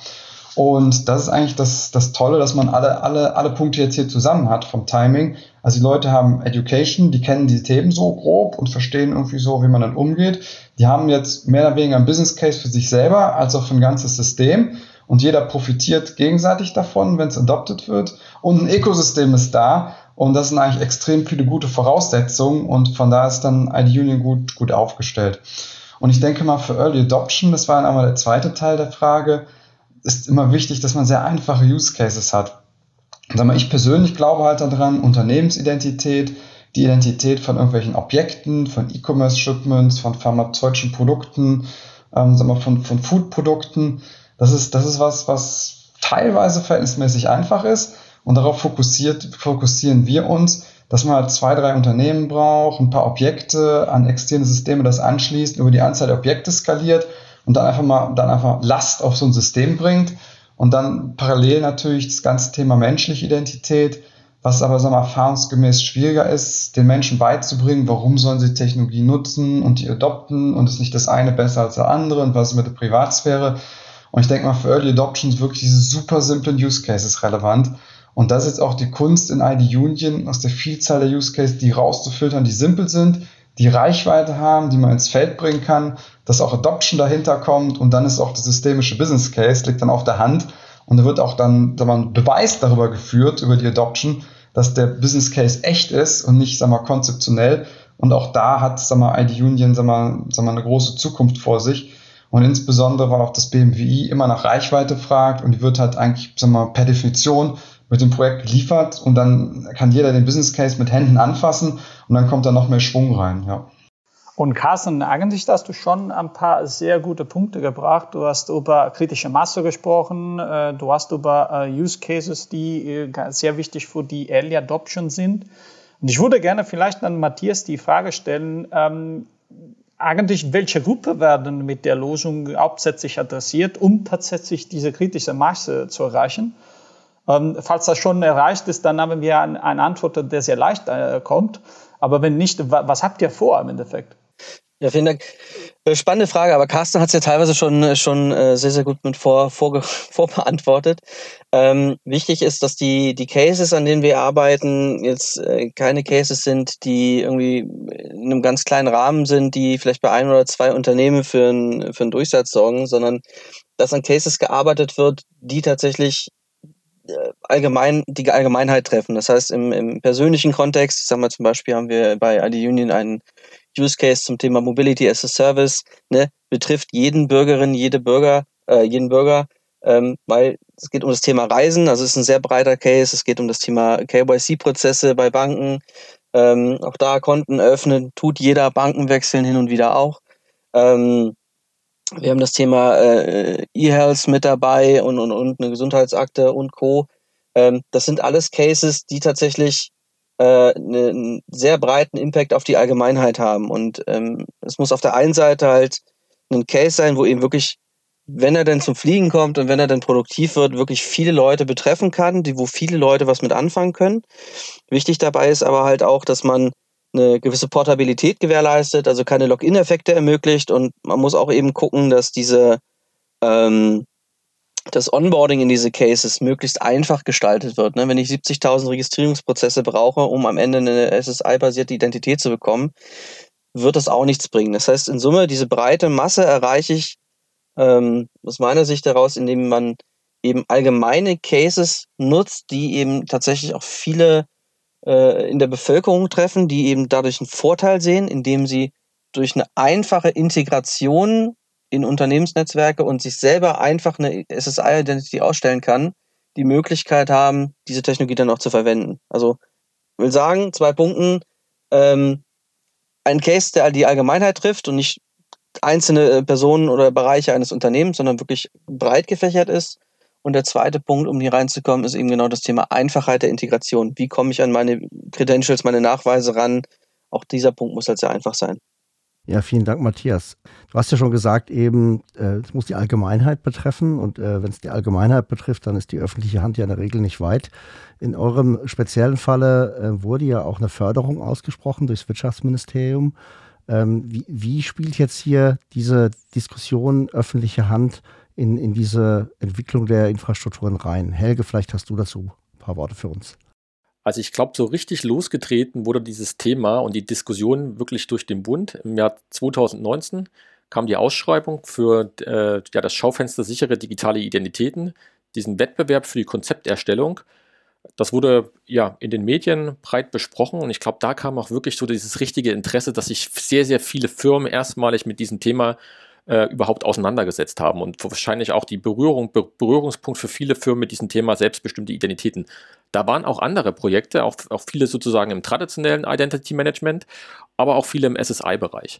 Und das ist eigentlich das, das Tolle, dass man alle, alle, alle Punkte jetzt hier zusammen hat vom Timing. Also die Leute haben Education, die kennen die Themen so grob und verstehen irgendwie so, wie man dann umgeht. Die haben jetzt mehr oder weniger ein Business Case für sich selber, als auch für ein ganzes System. Und jeder profitiert gegenseitig davon, wenn es adopted wird. Und ein Ökosystem ist da. Und das sind eigentlich extrem viele gute Voraussetzungen. Und von da ist dann ID Union gut, gut aufgestellt. Und ich denke mal, für Early Adoption, das war dann einmal der zweite Teil der Frage, ist immer wichtig, dass man sehr einfache Use Cases hat. Mal, ich persönlich glaube halt daran, Unternehmensidentität, die Identität von irgendwelchen Objekten, von E-Commerce-Shipments, von pharmazeutischen Produkten, ähm, sag mal, von, von Food-Produkten, das ist, das ist was, was teilweise verhältnismäßig einfach ist und darauf fokussiert, fokussieren wir uns, dass man halt zwei, drei Unternehmen braucht, ein paar Objekte an externe Systeme das anschließt, über die Anzahl der Objekte skaliert und dann einfach mal dann einfach Last auf so ein System bringt und dann parallel natürlich das ganze Thema menschliche Identität, was aber sagen wir, erfahrungsgemäß schwieriger ist, den Menschen beizubringen, warum sollen sie Technologie nutzen und die adopten und ist nicht das eine besser als das andere und was ist mit der Privatsphäre. Und ich denke mal, für Early Adoption ist wirklich diese super simplen Use Cases relevant. Und das ist jetzt auch die Kunst in ID Union, aus der Vielzahl der Use Cases, die rauszufiltern, die simpel sind, die Reichweite haben, die man ins Feld bringen kann, dass auch Adoption dahinter kommt und dann ist auch der systemische Business Case, liegt dann auf der Hand und da wird auch dann, da man Beweis darüber geführt, über die Adoption, dass der Business Case echt ist und nicht, sag mal, konzeptionell. Und auch da hat, sag mal, ID Union, sag mal, sag mal, eine große Zukunft vor sich. Und insbesondere, weil auch das BMWI immer nach Reichweite fragt und die wird halt eigentlich, sag mal, per Definition mit dem Projekt geliefert und dann kann jeder den Business Case mit Händen anfassen und dann kommt da noch mehr Schwung rein, ja. Und Carsten, eigentlich hast du schon ein paar sehr gute Punkte gebracht. Du hast über kritische Masse gesprochen, äh, du hast über äh, Use Cases, die äh, sehr wichtig für die Early Adoption sind. Und ich würde gerne vielleicht an Matthias die Frage stellen, ähm, eigentlich welche Gruppe werden mit der Lösung hauptsächlich adressiert, um tatsächlich diese kritische Masse zu erreichen? Ähm, falls das schon erreicht ist, dann haben wir eine Antwort, der sehr leicht äh, kommt. Aber wenn nicht, was habt ihr vor im Endeffekt? Ja, vielen Dank. Äh, spannende Frage, aber Carsten hat es ja teilweise schon, äh, schon äh, sehr, sehr gut mit vor, vor, vorbeantwortet. Ähm, wichtig ist, dass die, die Cases, an denen wir arbeiten, jetzt keine Cases sind, die irgendwie in einem ganz kleinen Rahmen sind, die vielleicht bei ein oder zwei Unternehmen für, ein, für einen Durchsatz sorgen, sondern dass an Cases gearbeitet wird, die tatsächlich allgemein die Allgemeinheit treffen. Das heißt, im, im persönlichen Kontext, sagen wir zum Beispiel, haben wir bei ID Union einen Use Case zum Thema Mobility as a Service, ne, betrifft jeden Bürgerin, jede Bürger, äh, jeden Bürger, ähm, weil es geht um das Thema Reisen, also es ist ein sehr breiter Case, es geht um das Thema KYC-Prozesse bei Banken, ähm, auch da Konten öffnen, tut jeder Banken wechseln hin und wieder auch. Ähm, wir haben das Thema äh, E-Health mit dabei und, und, und eine Gesundheitsakte und Co. Ähm, das sind alles Cases, die tatsächlich äh, ne, einen sehr breiten Impact auf die Allgemeinheit haben. Und ähm, es muss auf der einen Seite halt ein Case sein, wo eben wirklich, wenn er denn zum Fliegen kommt und wenn er denn produktiv wird, wirklich viele Leute betreffen kann, die, wo viele Leute was mit anfangen können. Wichtig dabei ist aber halt auch, dass man eine gewisse Portabilität gewährleistet, also keine Login-Effekte ermöglicht und man muss auch eben gucken, dass diese ähm, das Onboarding in diese Cases möglichst einfach gestaltet wird. Ne? Wenn ich 70.000 Registrierungsprozesse brauche, um am Ende eine SSI-basierte Identität zu bekommen, wird das auch nichts bringen. Das heißt, in Summe, diese breite Masse erreiche ich ähm, aus meiner Sicht daraus, indem man eben allgemeine Cases nutzt, die eben tatsächlich auch viele äh, in der Bevölkerung treffen, die eben dadurch einen Vorteil sehen, indem sie durch eine einfache Integration in Unternehmensnetzwerke und sich selber einfach eine SSI-Identity ausstellen kann, die Möglichkeit haben, diese Technologie dann auch zu verwenden. Also ich will sagen, zwei Punkten. Ähm, ein Case, der die Allgemeinheit trifft und nicht einzelne äh, Personen oder Bereiche eines Unternehmens, sondern wirklich breit gefächert ist. Und der zweite Punkt, um hier reinzukommen, ist eben genau das Thema Einfachheit der Integration. Wie komme ich an meine Credentials, meine Nachweise ran? Auch dieser Punkt muss halt sehr einfach sein. Ja, vielen Dank, Matthias. Du hast ja schon gesagt, eben, äh, es muss die Allgemeinheit betreffen und äh, wenn es die Allgemeinheit betrifft, dann ist die öffentliche Hand ja in der Regel nicht weit. In eurem speziellen Falle äh, wurde ja auch eine Förderung ausgesprochen durchs Wirtschaftsministerium. Ähm, wie, wie, spielt jetzt hier diese Diskussion öffentliche Hand in, in diese Entwicklung der Infrastrukturen rein? Helge, vielleicht hast du dazu ein paar Worte für uns. Also ich glaube, so richtig losgetreten wurde dieses Thema und die Diskussion wirklich durch den Bund. Im Jahr 2019 kam die Ausschreibung für äh, ja, das Schaufenster sichere digitale Identitäten, diesen Wettbewerb für die Konzepterstellung. Das wurde ja in den Medien breit besprochen und ich glaube, da kam auch wirklich so dieses richtige Interesse, dass sich sehr, sehr viele Firmen erstmalig mit diesem Thema äh, überhaupt auseinandergesetzt haben und wahrscheinlich auch die Berührung, Be Berührungspunkt für viele Firmen mit diesem Thema selbstbestimmte Identitäten. Da waren auch andere Projekte, auch, auch viele sozusagen im traditionellen Identity Management, aber auch viele im SSI-Bereich.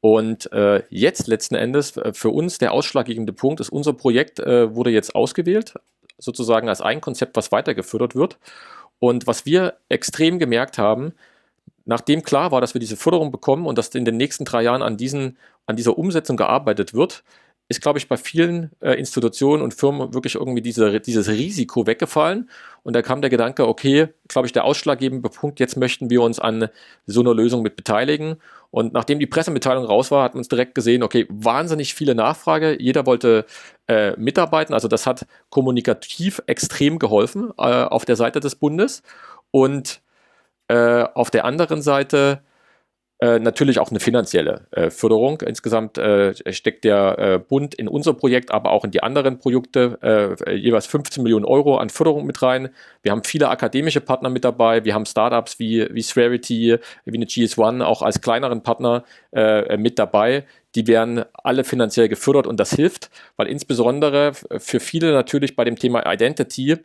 Und äh, jetzt letzten Endes äh, für uns der ausschlaggebende Punkt ist, unser Projekt äh, wurde jetzt ausgewählt, sozusagen als ein Konzept, was weitergefördert wird. Und was wir extrem gemerkt haben, nachdem klar war, dass wir diese Förderung bekommen und dass in den nächsten drei Jahren an, diesen, an dieser Umsetzung gearbeitet wird, ist, glaube ich, bei vielen äh, Institutionen und Firmen wirklich irgendwie diese, dieses Risiko weggefallen. Und da kam der Gedanke, okay, glaube ich, der ausschlaggebende Punkt, jetzt möchten wir uns an so einer Lösung mit beteiligen. Und nachdem die Pressemitteilung raus war, hat man uns direkt gesehen, okay, wahnsinnig viele Nachfrage, jeder wollte äh, mitarbeiten. Also das hat kommunikativ extrem geholfen äh, auf der Seite des Bundes. Und äh, auf der anderen Seite äh, natürlich auch eine finanzielle äh, Förderung. Insgesamt äh, steckt der äh, Bund in unser Projekt, aber auch in die anderen Projekte äh, jeweils 15 Millionen Euro an Förderung mit rein. Wir haben viele akademische Partner mit dabei. Wir haben Startups wie, wie Sverity, wie eine GS1 auch als kleineren Partner mit dabei. Die werden alle finanziell gefördert und das hilft, weil insbesondere für viele natürlich bei dem Thema Identity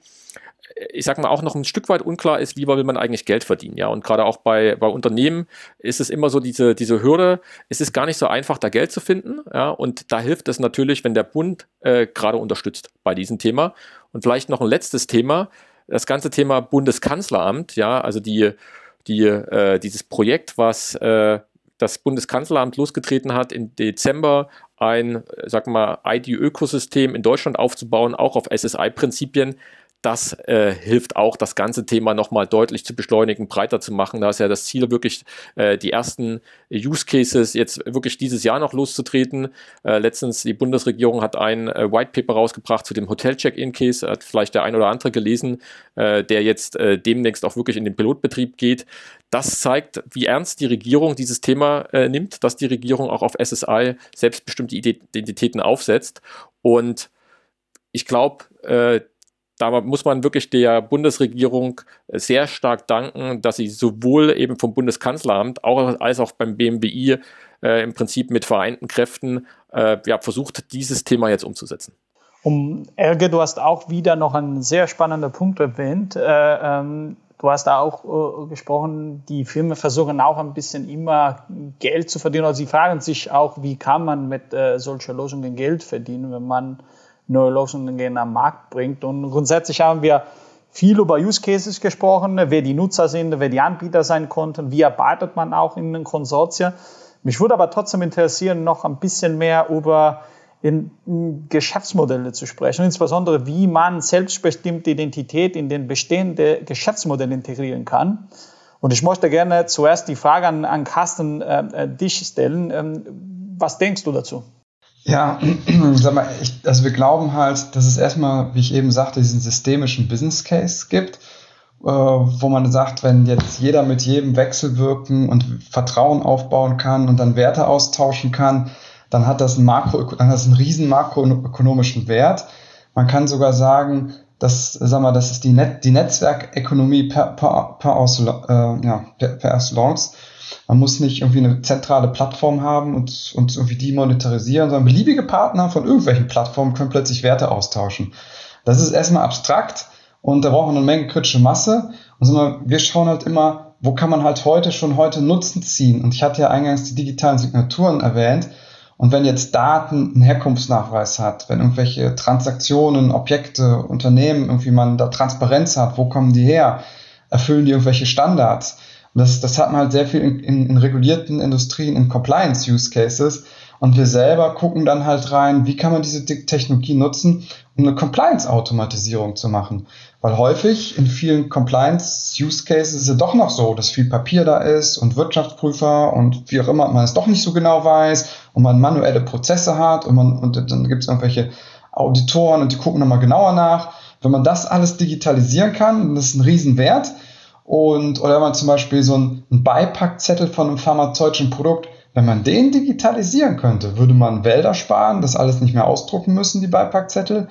ich sag mal, auch noch ein Stück weit unklar ist, wie will man eigentlich Geld verdienen. Ja, und gerade auch bei, bei Unternehmen ist es immer so diese, diese Hürde, es ist gar nicht so einfach, da Geld zu finden. Ja, und da hilft es natürlich, wenn der Bund äh, gerade unterstützt bei diesem Thema. Und vielleicht noch ein letztes Thema, das ganze Thema Bundeskanzleramt, ja, also die, die, äh, dieses Projekt, was äh, das Bundeskanzleramt losgetreten hat, im Dezember ein, sag mal, ID-Ökosystem in Deutschland aufzubauen, auch auf SSI-Prinzipien das äh, hilft auch, das ganze Thema nochmal deutlich zu beschleunigen, breiter zu machen. Da ist ja das Ziel, wirklich äh, die ersten Use Cases jetzt wirklich dieses Jahr noch loszutreten. Äh, letztens, die Bundesregierung hat ein äh, White Paper rausgebracht zu dem Hotel-Check-In-Case, hat vielleicht der ein oder andere gelesen, äh, der jetzt äh, demnächst auch wirklich in den Pilotbetrieb geht. Das zeigt, wie ernst die Regierung dieses Thema nimmt, dass die Regierung auch auf SSI selbstbestimmte Identitäten aufsetzt. Und ich glaube, da muss man wirklich der Bundesregierung sehr stark danken, dass sie sowohl eben vom Bundeskanzleramt auch, als auch beim BMWI äh, im Prinzip mit vereinten Kräften äh, ja, versucht, dieses Thema jetzt umzusetzen. Um Erge, du hast auch wieder noch einen sehr spannenden Punkt erwähnt. Äh, ähm, du hast da auch äh, gesprochen, die Firmen versuchen auch ein bisschen immer Geld zu verdienen. Also sie fragen sich auch, wie kann man mit äh, solchen Lösungen Geld verdienen, wenn man neue Lösungen am Markt bringt. Und grundsätzlich haben wir viel über Use Cases gesprochen, wer die Nutzer sind, wer die Anbieter sein konnten, wie arbeitet man auch in den Konsortien. Mich würde aber trotzdem interessieren, noch ein bisschen mehr über in, in Geschäftsmodelle zu sprechen, insbesondere wie man selbstbestimmte Identität in den bestehenden Geschäftsmodell integrieren kann. Und ich möchte gerne zuerst die Frage an, an Carsten äh, äh dich stellen. Ähm, was denkst du dazu? Ja, sag mal, ich, also wir glauben halt, dass es erstmal, wie ich eben sagte, diesen systemischen Business Case gibt, äh, wo man sagt, wenn jetzt jeder mit jedem wechselwirken und Vertrauen aufbauen kann und dann Werte austauschen kann, dann hat das einen, Makro, dann hat das einen riesen makroökonomischen Wert. Man kann sogar sagen, dass, sag mal, das ist die, Net, die Netzwerkökonomie per, per, per, äh, ja, per, per Excellence. Man muss nicht irgendwie eine zentrale Plattform haben und, und irgendwie die monetarisieren, sondern beliebige Partner von irgendwelchen Plattformen können plötzlich Werte austauschen. Das ist erstmal abstrakt und da braucht man eine Menge kritische Masse. Und so, wir schauen halt immer, wo kann man halt heute schon heute Nutzen ziehen. Und ich hatte ja eingangs die digitalen Signaturen erwähnt. Und wenn jetzt Daten einen Herkunftsnachweis hat, wenn irgendwelche Transaktionen, Objekte, Unternehmen, irgendwie man da Transparenz hat, wo kommen die her? Erfüllen die irgendwelche Standards? Und das, das hat man halt sehr viel in, in, in regulierten Industrien, in Compliance-Use-Cases. Und wir selber gucken dann halt rein, wie kann man diese Technologie nutzen, um eine Compliance-Automatisierung zu machen. Weil häufig in vielen Compliance-Use-Cases ist es doch noch so, dass viel Papier da ist und Wirtschaftsprüfer und wie auch immer man es doch nicht so genau weiß und man manuelle Prozesse hat und, man, und dann gibt es irgendwelche Auditoren und die gucken nochmal genauer nach. Wenn man das alles digitalisieren kann, das ist ein Riesenwert, und, oder wenn man zum Beispiel so einen Beipackzettel von einem pharmazeutischen Produkt, wenn man den digitalisieren könnte, würde man Wälder sparen, das alles nicht mehr ausdrucken müssen, die Beipackzettel.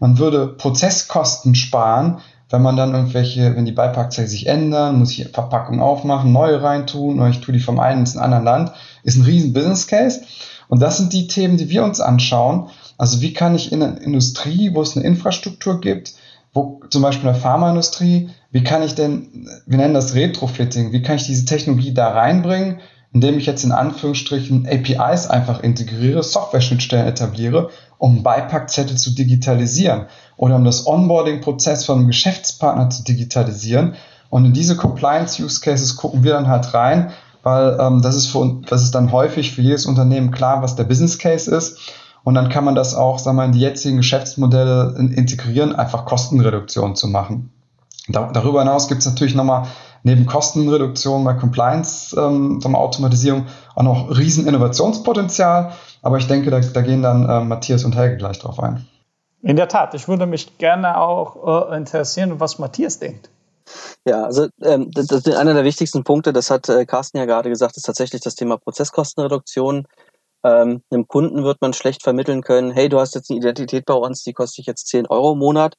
Man würde Prozesskosten sparen, wenn man dann irgendwelche, wenn die Beipackzettel sich ändern, muss ich Verpackung aufmachen, neue reintun oder ich tue die vom einen ins anderen Land, ist ein riesen Business Case. Und das sind die Themen, die wir uns anschauen. Also wie kann ich in einer Industrie, wo es eine Infrastruktur gibt, wo zum Beispiel in der Pharmaindustrie, wie kann ich denn, wir nennen das Retrofitting, wie kann ich diese Technologie da reinbringen, indem ich jetzt in Anführungsstrichen APIs einfach integriere, Software-Schnittstellen etabliere, um Beipackzettel zu digitalisieren oder um das Onboarding-Prozess von einem Geschäftspartner zu digitalisieren. Und in diese Compliance-Use-Cases gucken wir dann halt rein, weil ähm, das, ist für, das ist dann häufig für jedes Unternehmen klar, was der Business Case ist. Und dann kann man das auch, sagen wir, in die jetzigen Geschäftsmodelle integrieren, einfach Kostenreduktion zu machen. Da, darüber hinaus gibt es natürlich nochmal neben Kostenreduktion bei Compliance, ähm, Automatisierung auch noch riesen Innovationspotenzial. Aber ich denke, da, da gehen dann äh, Matthias und Helge gleich drauf ein. In der Tat, ich würde mich gerne auch äh, interessieren, was Matthias denkt. Ja, also ähm, das, das einer der wichtigsten Punkte, das hat äh, Carsten ja gerade gesagt, ist tatsächlich das Thema Prozesskostenreduktion. Ähm, einem Kunden wird man schlecht vermitteln können, hey, du hast jetzt eine Identität bei uns, die kostet dich jetzt 10 Euro im Monat.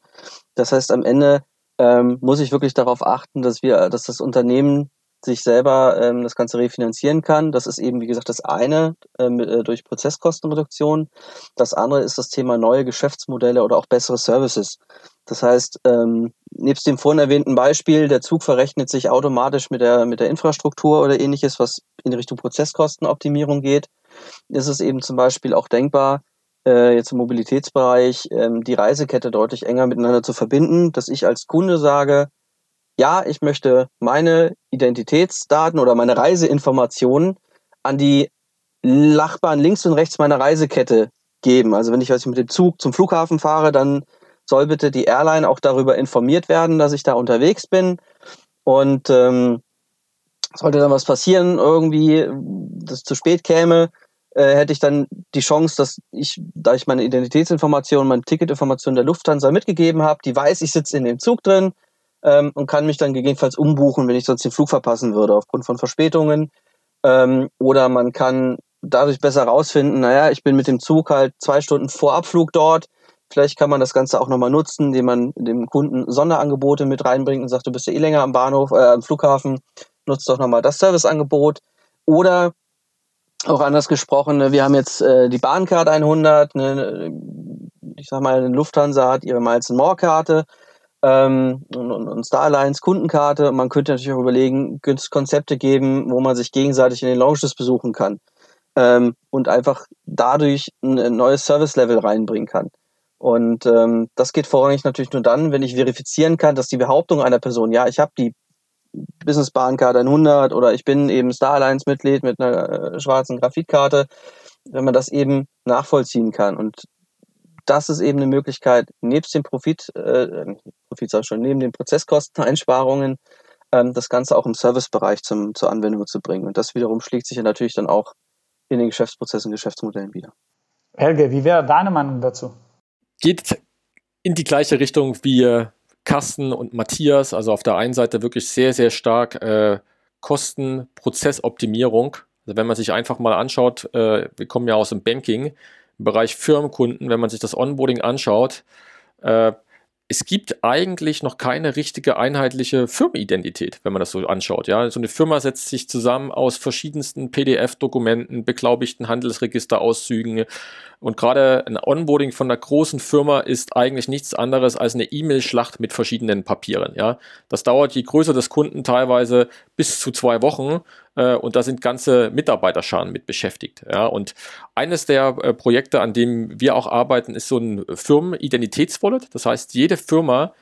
Das heißt, am Ende ähm, muss ich wirklich darauf achten, dass wir, dass das Unternehmen sich selber ähm, das Ganze refinanzieren kann. Das ist eben, wie gesagt, das eine ähm, äh, durch Prozesskostenreduktion. Das andere ist das Thema neue Geschäftsmodelle oder auch bessere Services. Das heißt, ähm, nebst dem vorhin erwähnten Beispiel, der Zug verrechnet sich automatisch mit der, mit der Infrastruktur oder ähnliches, was in Richtung Prozesskostenoptimierung geht, ist es eben zum Beispiel auch denkbar, äh, jetzt im Mobilitätsbereich ähm, die Reisekette deutlich enger miteinander zu verbinden, dass ich als Kunde sage, ja, ich möchte meine Identitätsdaten oder meine Reiseinformationen an die Nachbarn links und rechts meiner Reisekette geben. Also wenn ich weiß, mit dem Zug zum Flughafen fahre, dann soll bitte die Airline auch darüber informiert werden, dass ich da unterwegs bin. Und ähm, sollte dann was passieren, irgendwie, das zu spät käme, äh, hätte ich dann die Chance, dass ich, da ich meine Identitätsinformationen, meine Ticketinformationen der Lufthansa mitgegeben habe, die weiß, ich sitze in dem Zug drin ähm, und kann mich dann gegebenenfalls umbuchen, wenn ich sonst den Flug verpassen würde aufgrund von Verspätungen. Ähm, oder man kann dadurch besser rausfinden, naja, ich bin mit dem Zug halt zwei Stunden vor Abflug dort. Vielleicht kann man das Ganze auch nochmal nutzen, indem man dem Kunden Sonderangebote mit reinbringt und sagt, du bist ja eh länger am Bahnhof, äh, am Flughafen, nutzt doch nochmal das Serviceangebot. Oder auch anders gesprochen, ne, wir haben jetzt äh, die Bahncard 100, ne, ich sag mal, Lufthansa hat ihre Miles More Karte ähm, und, und, und Star Alliance Kundenkarte. Man könnte natürlich auch überlegen, Konzepte geben, wo man sich gegenseitig in den Lounges besuchen kann ähm, und einfach dadurch ein neues Service-Level reinbringen kann. Und ähm, das geht vorrangig natürlich nur dann, wenn ich verifizieren kann, dass die Behauptung einer Person, ja, ich habe die Business Bahnkarte 100 oder ich bin eben Star Alliance Mitglied mit einer äh, schwarzen Grafitkarte, wenn man das eben nachvollziehen kann. Und das ist eben eine Möglichkeit, nebst dem Profit, äh, Profit sag ich schon, neben den Prozesskosteneinsparungen, ähm, das Ganze auch im Servicebereich zum, zur Anwendung zu bringen. Und das wiederum schlägt sich ja natürlich dann auch in den Geschäftsprozessen, Geschäftsmodellen wieder. Helge, wie wäre deine Meinung dazu? Geht in die gleiche Richtung wie Carsten und Matthias. Also auf der einen Seite wirklich sehr, sehr stark äh, Kosten, Prozessoptimierung. Also wenn man sich einfach mal anschaut, äh, wir kommen ja aus dem Banking, im Bereich Firmenkunden, wenn man sich das Onboarding anschaut, äh, es gibt eigentlich noch keine richtige einheitliche Firmenidentität, wenn man das so anschaut. Ja, so eine Firma setzt sich zusammen aus verschiedensten PDF-Dokumenten, beglaubigten Handelsregisterauszügen. Und gerade ein Onboarding von einer großen Firma ist eigentlich nichts anderes als eine E-Mail-Schlacht mit verschiedenen Papieren. Ja, das dauert je größer das Kunden teilweise bis zu zwei Wochen äh, und da sind ganze Mitarbeiterscharen mit beschäftigt. Ja, und eines der äh, Projekte, an dem wir auch arbeiten, ist so ein Firmenidentitätswallet. Das heißt, jede Firma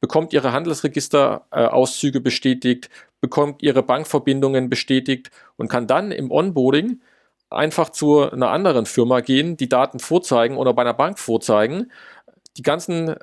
bekommt ihre Handelsregisterauszüge äh, bestätigt, bekommt ihre Bankverbindungen bestätigt und kann dann im Onboarding einfach zu einer anderen Firma gehen, die Daten vorzeigen oder bei einer Bank vorzeigen. Die ganzen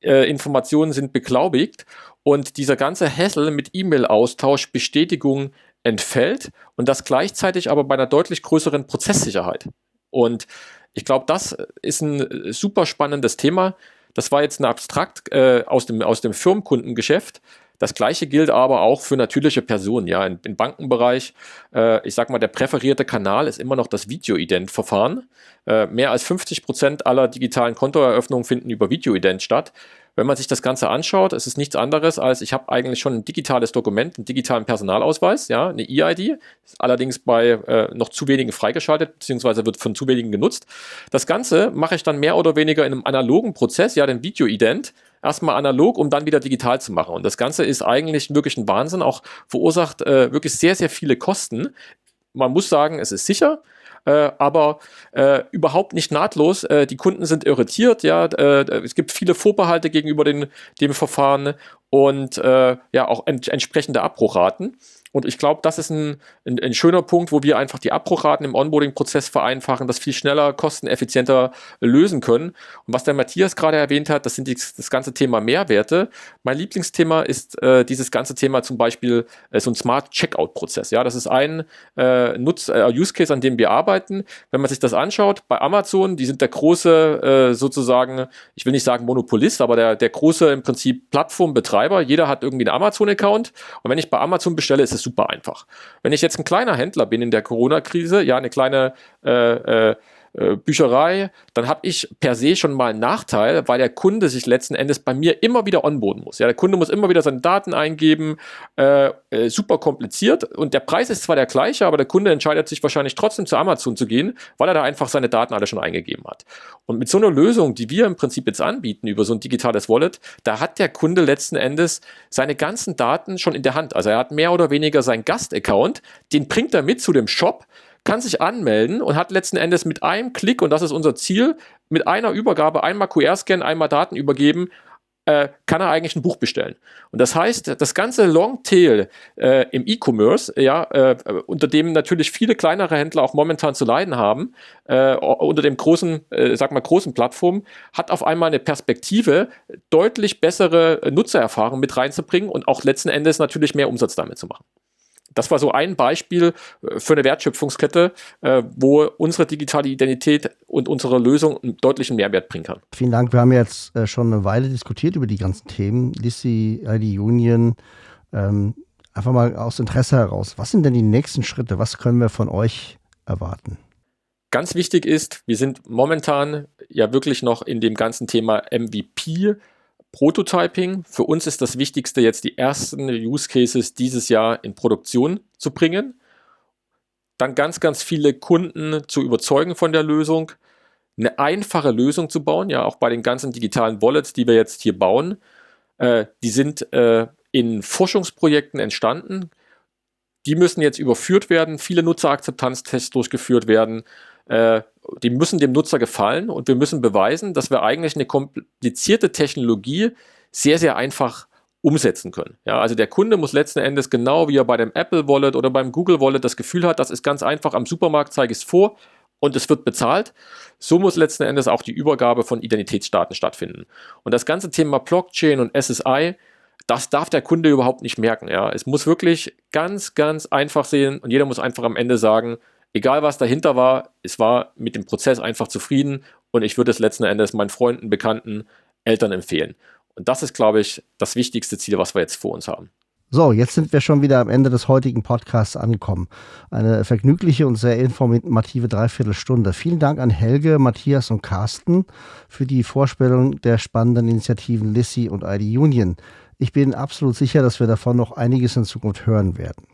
äh, Informationen sind beglaubigt und dieser ganze Hassel mit E-Mail-Austausch, Bestätigung entfällt und das gleichzeitig aber bei einer deutlich größeren Prozesssicherheit. Und ich glaube, das ist ein super spannendes Thema. Das war jetzt ein Abstrakt äh, aus, dem, aus dem Firmenkundengeschäft. Das gleiche gilt aber auch für natürliche Personen. Ja, im, im Bankenbereich, äh, ich sag mal, der präferierte Kanal ist immer noch das Videoident-Verfahren. Äh, mehr als 50 Prozent aller digitalen Kontoeröffnungen finden über Videoident statt. Wenn man sich das Ganze anschaut, ist es nichts anderes als, ich habe eigentlich schon ein digitales Dokument, einen digitalen Personalausweis, ja, eine E-ID, allerdings bei äh, noch zu wenigen freigeschaltet, beziehungsweise wird von zu wenigen genutzt. Das Ganze mache ich dann mehr oder weniger in einem analogen Prozess, ja, den Videoident, erstmal analog, um dann wieder digital zu machen. Und das Ganze ist eigentlich wirklich ein Wahnsinn, auch verursacht äh, wirklich sehr, sehr viele Kosten. Man muss sagen, es ist sicher, äh, aber äh, überhaupt nicht nahtlos. Äh, die Kunden sind irritiert, ja, äh, es gibt viele Vorbehalte gegenüber den, dem Verfahren und äh, ja auch ent entsprechende Abbruchraten. Und ich glaube, das ist ein, ein, ein, schöner Punkt, wo wir einfach die Abbruchraten im Onboarding-Prozess vereinfachen, das viel schneller, kosteneffizienter lösen können. Und was der Matthias gerade erwähnt hat, das sind die, das ganze Thema Mehrwerte. Mein Lieblingsthema ist äh, dieses ganze Thema zum Beispiel äh, so ein Smart Checkout-Prozess. Ja, das ist ein äh, Nutz, äh, Use Case, an dem wir arbeiten. Wenn man sich das anschaut, bei Amazon, die sind der große äh, sozusagen, ich will nicht sagen Monopolist, aber der, der große im Prinzip Plattformbetreiber. Jeder hat irgendwie einen Amazon-Account. Und wenn ich bei Amazon bestelle, ist es super einfach. Wenn ich jetzt ein kleiner Händler bin in der Corona-Krise, ja, eine kleine äh, äh, äh, Bücherei, dann habe ich per se schon mal einen Nachteil, weil der Kunde sich letzten Endes bei mir immer wieder onboarden muss. Ja, der Kunde muss immer wieder seine Daten eingeben, äh, äh, super kompliziert und der Preis ist zwar der gleiche, aber der Kunde entscheidet sich wahrscheinlich trotzdem zu Amazon zu gehen, weil er da einfach seine Daten alle schon eingegeben hat. Und mit so einer Lösung, die wir im Prinzip jetzt anbieten über so ein digitales Wallet, da hat der Kunde letzten Endes seine ganzen Daten schon in der Hand. Also er hat mehr oder weniger seinen Gast-Account, den bringt er mit zu dem Shop, kann sich anmelden und hat letzten Endes mit einem Klick, und das ist unser Ziel, mit einer Übergabe, einmal QR-Scan, einmal Daten übergeben, äh, kann er eigentlich ein Buch bestellen. Und das heißt, das ganze Longtail äh, im E-Commerce, ja, äh, unter dem natürlich viele kleinere Händler auch momentan zu leiden haben, äh, unter dem großen, äh, sag mal, großen Plattformen, hat auf einmal eine Perspektive, deutlich bessere Nutzererfahrung mit reinzubringen und auch letzten Endes natürlich mehr Umsatz damit zu machen. Das war so ein Beispiel äh, für eine Wertschöpfungskette, äh, wo unsere digitale Identität und unsere Lösung einen deutlichen Mehrwert bringen kann. Vielen Dank. Wir haben jetzt äh, schon eine Weile diskutiert über die ganzen Themen. Lissi, ID Union. Ähm, einfach mal aus Interesse heraus. Was sind denn die nächsten Schritte? Was können wir von euch erwarten? Ganz wichtig ist, wir sind momentan ja wirklich noch in dem ganzen Thema MVP Prototyping. Für uns ist das Wichtigste jetzt die ersten Use Cases dieses Jahr in Produktion zu bringen. Dann ganz, ganz viele Kunden zu überzeugen von der Lösung. Eine einfache Lösung zu bauen, ja, auch bei den ganzen digitalen Wallets, die wir jetzt hier bauen. Äh, die sind äh, in Forschungsprojekten entstanden. Die müssen jetzt überführt werden, viele Nutzerakzeptanztests durchgeführt werden. Äh, die müssen dem Nutzer gefallen und wir müssen beweisen, dass wir eigentlich eine komplizierte Technologie sehr, sehr einfach umsetzen können. Ja, also der Kunde muss letzten Endes genau wie er bei dem Apple Wallet oder beim Google Wallet das Gefühl hat, das ist ganz einfach, am Supermarkt zeige ich es vor und es wird bezahlt. So muss letzten Endes auch die Übergabe von Identitätsdaten stattfinden. Und das ganze Thema Blockchain und SSI, das darf der Kunde überhaupt nicht merken. Ja. Es muss wirklich ganz, ganz einfach sehen und jeder muss einfach am Ende sagen, egal was dahinter war, es war mit dem Prozess einfach zufrieden und ich würde es letzten Endes meinen Freunden, Bekannten, Eltern empfehlen. Und das ist, glaube ich, das wichtigste Ziel, was wir jetzt vor uns haben. So, jetzt sind wir schon wieder am Ende des heutigen Podcasts angekommen. Eine vergnügliche und sehr informative Dreiviertelstunde. Vielen Dank an Helge, Matthias und Carsten für die Vorstellung der spannenden Initiativen Lissy und ID Union. Ich bin absolut sicher, dass wir davon noch einiges in Zukunft hören werden.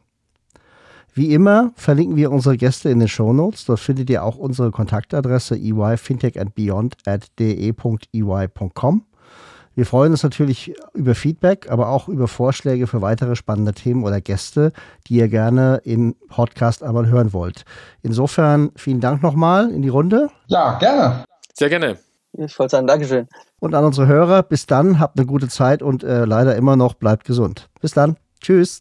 Wie immer verlinken wir unsere Gäste in den Show Notes. Dort findet ihr auch unsere Kontaktadresse eyfintechandbeyond at de.ey.com. Wir freuen uns natürlich über Feedback, aber auch über Vorschläge für weitere spannende Themen oder Gäste, die ihr gerne im Podcast einmal hören wollt. Insofern vielen Dank nochmal in die Runde. Ja, gerne. Sehr gerne. Ich wollte sagen, Dankeschön. Und an unsere Hörer, bis dann, habt eine gute Zeit und äh, leider immer noch bleibt gesund. Bis dann. Tschüss.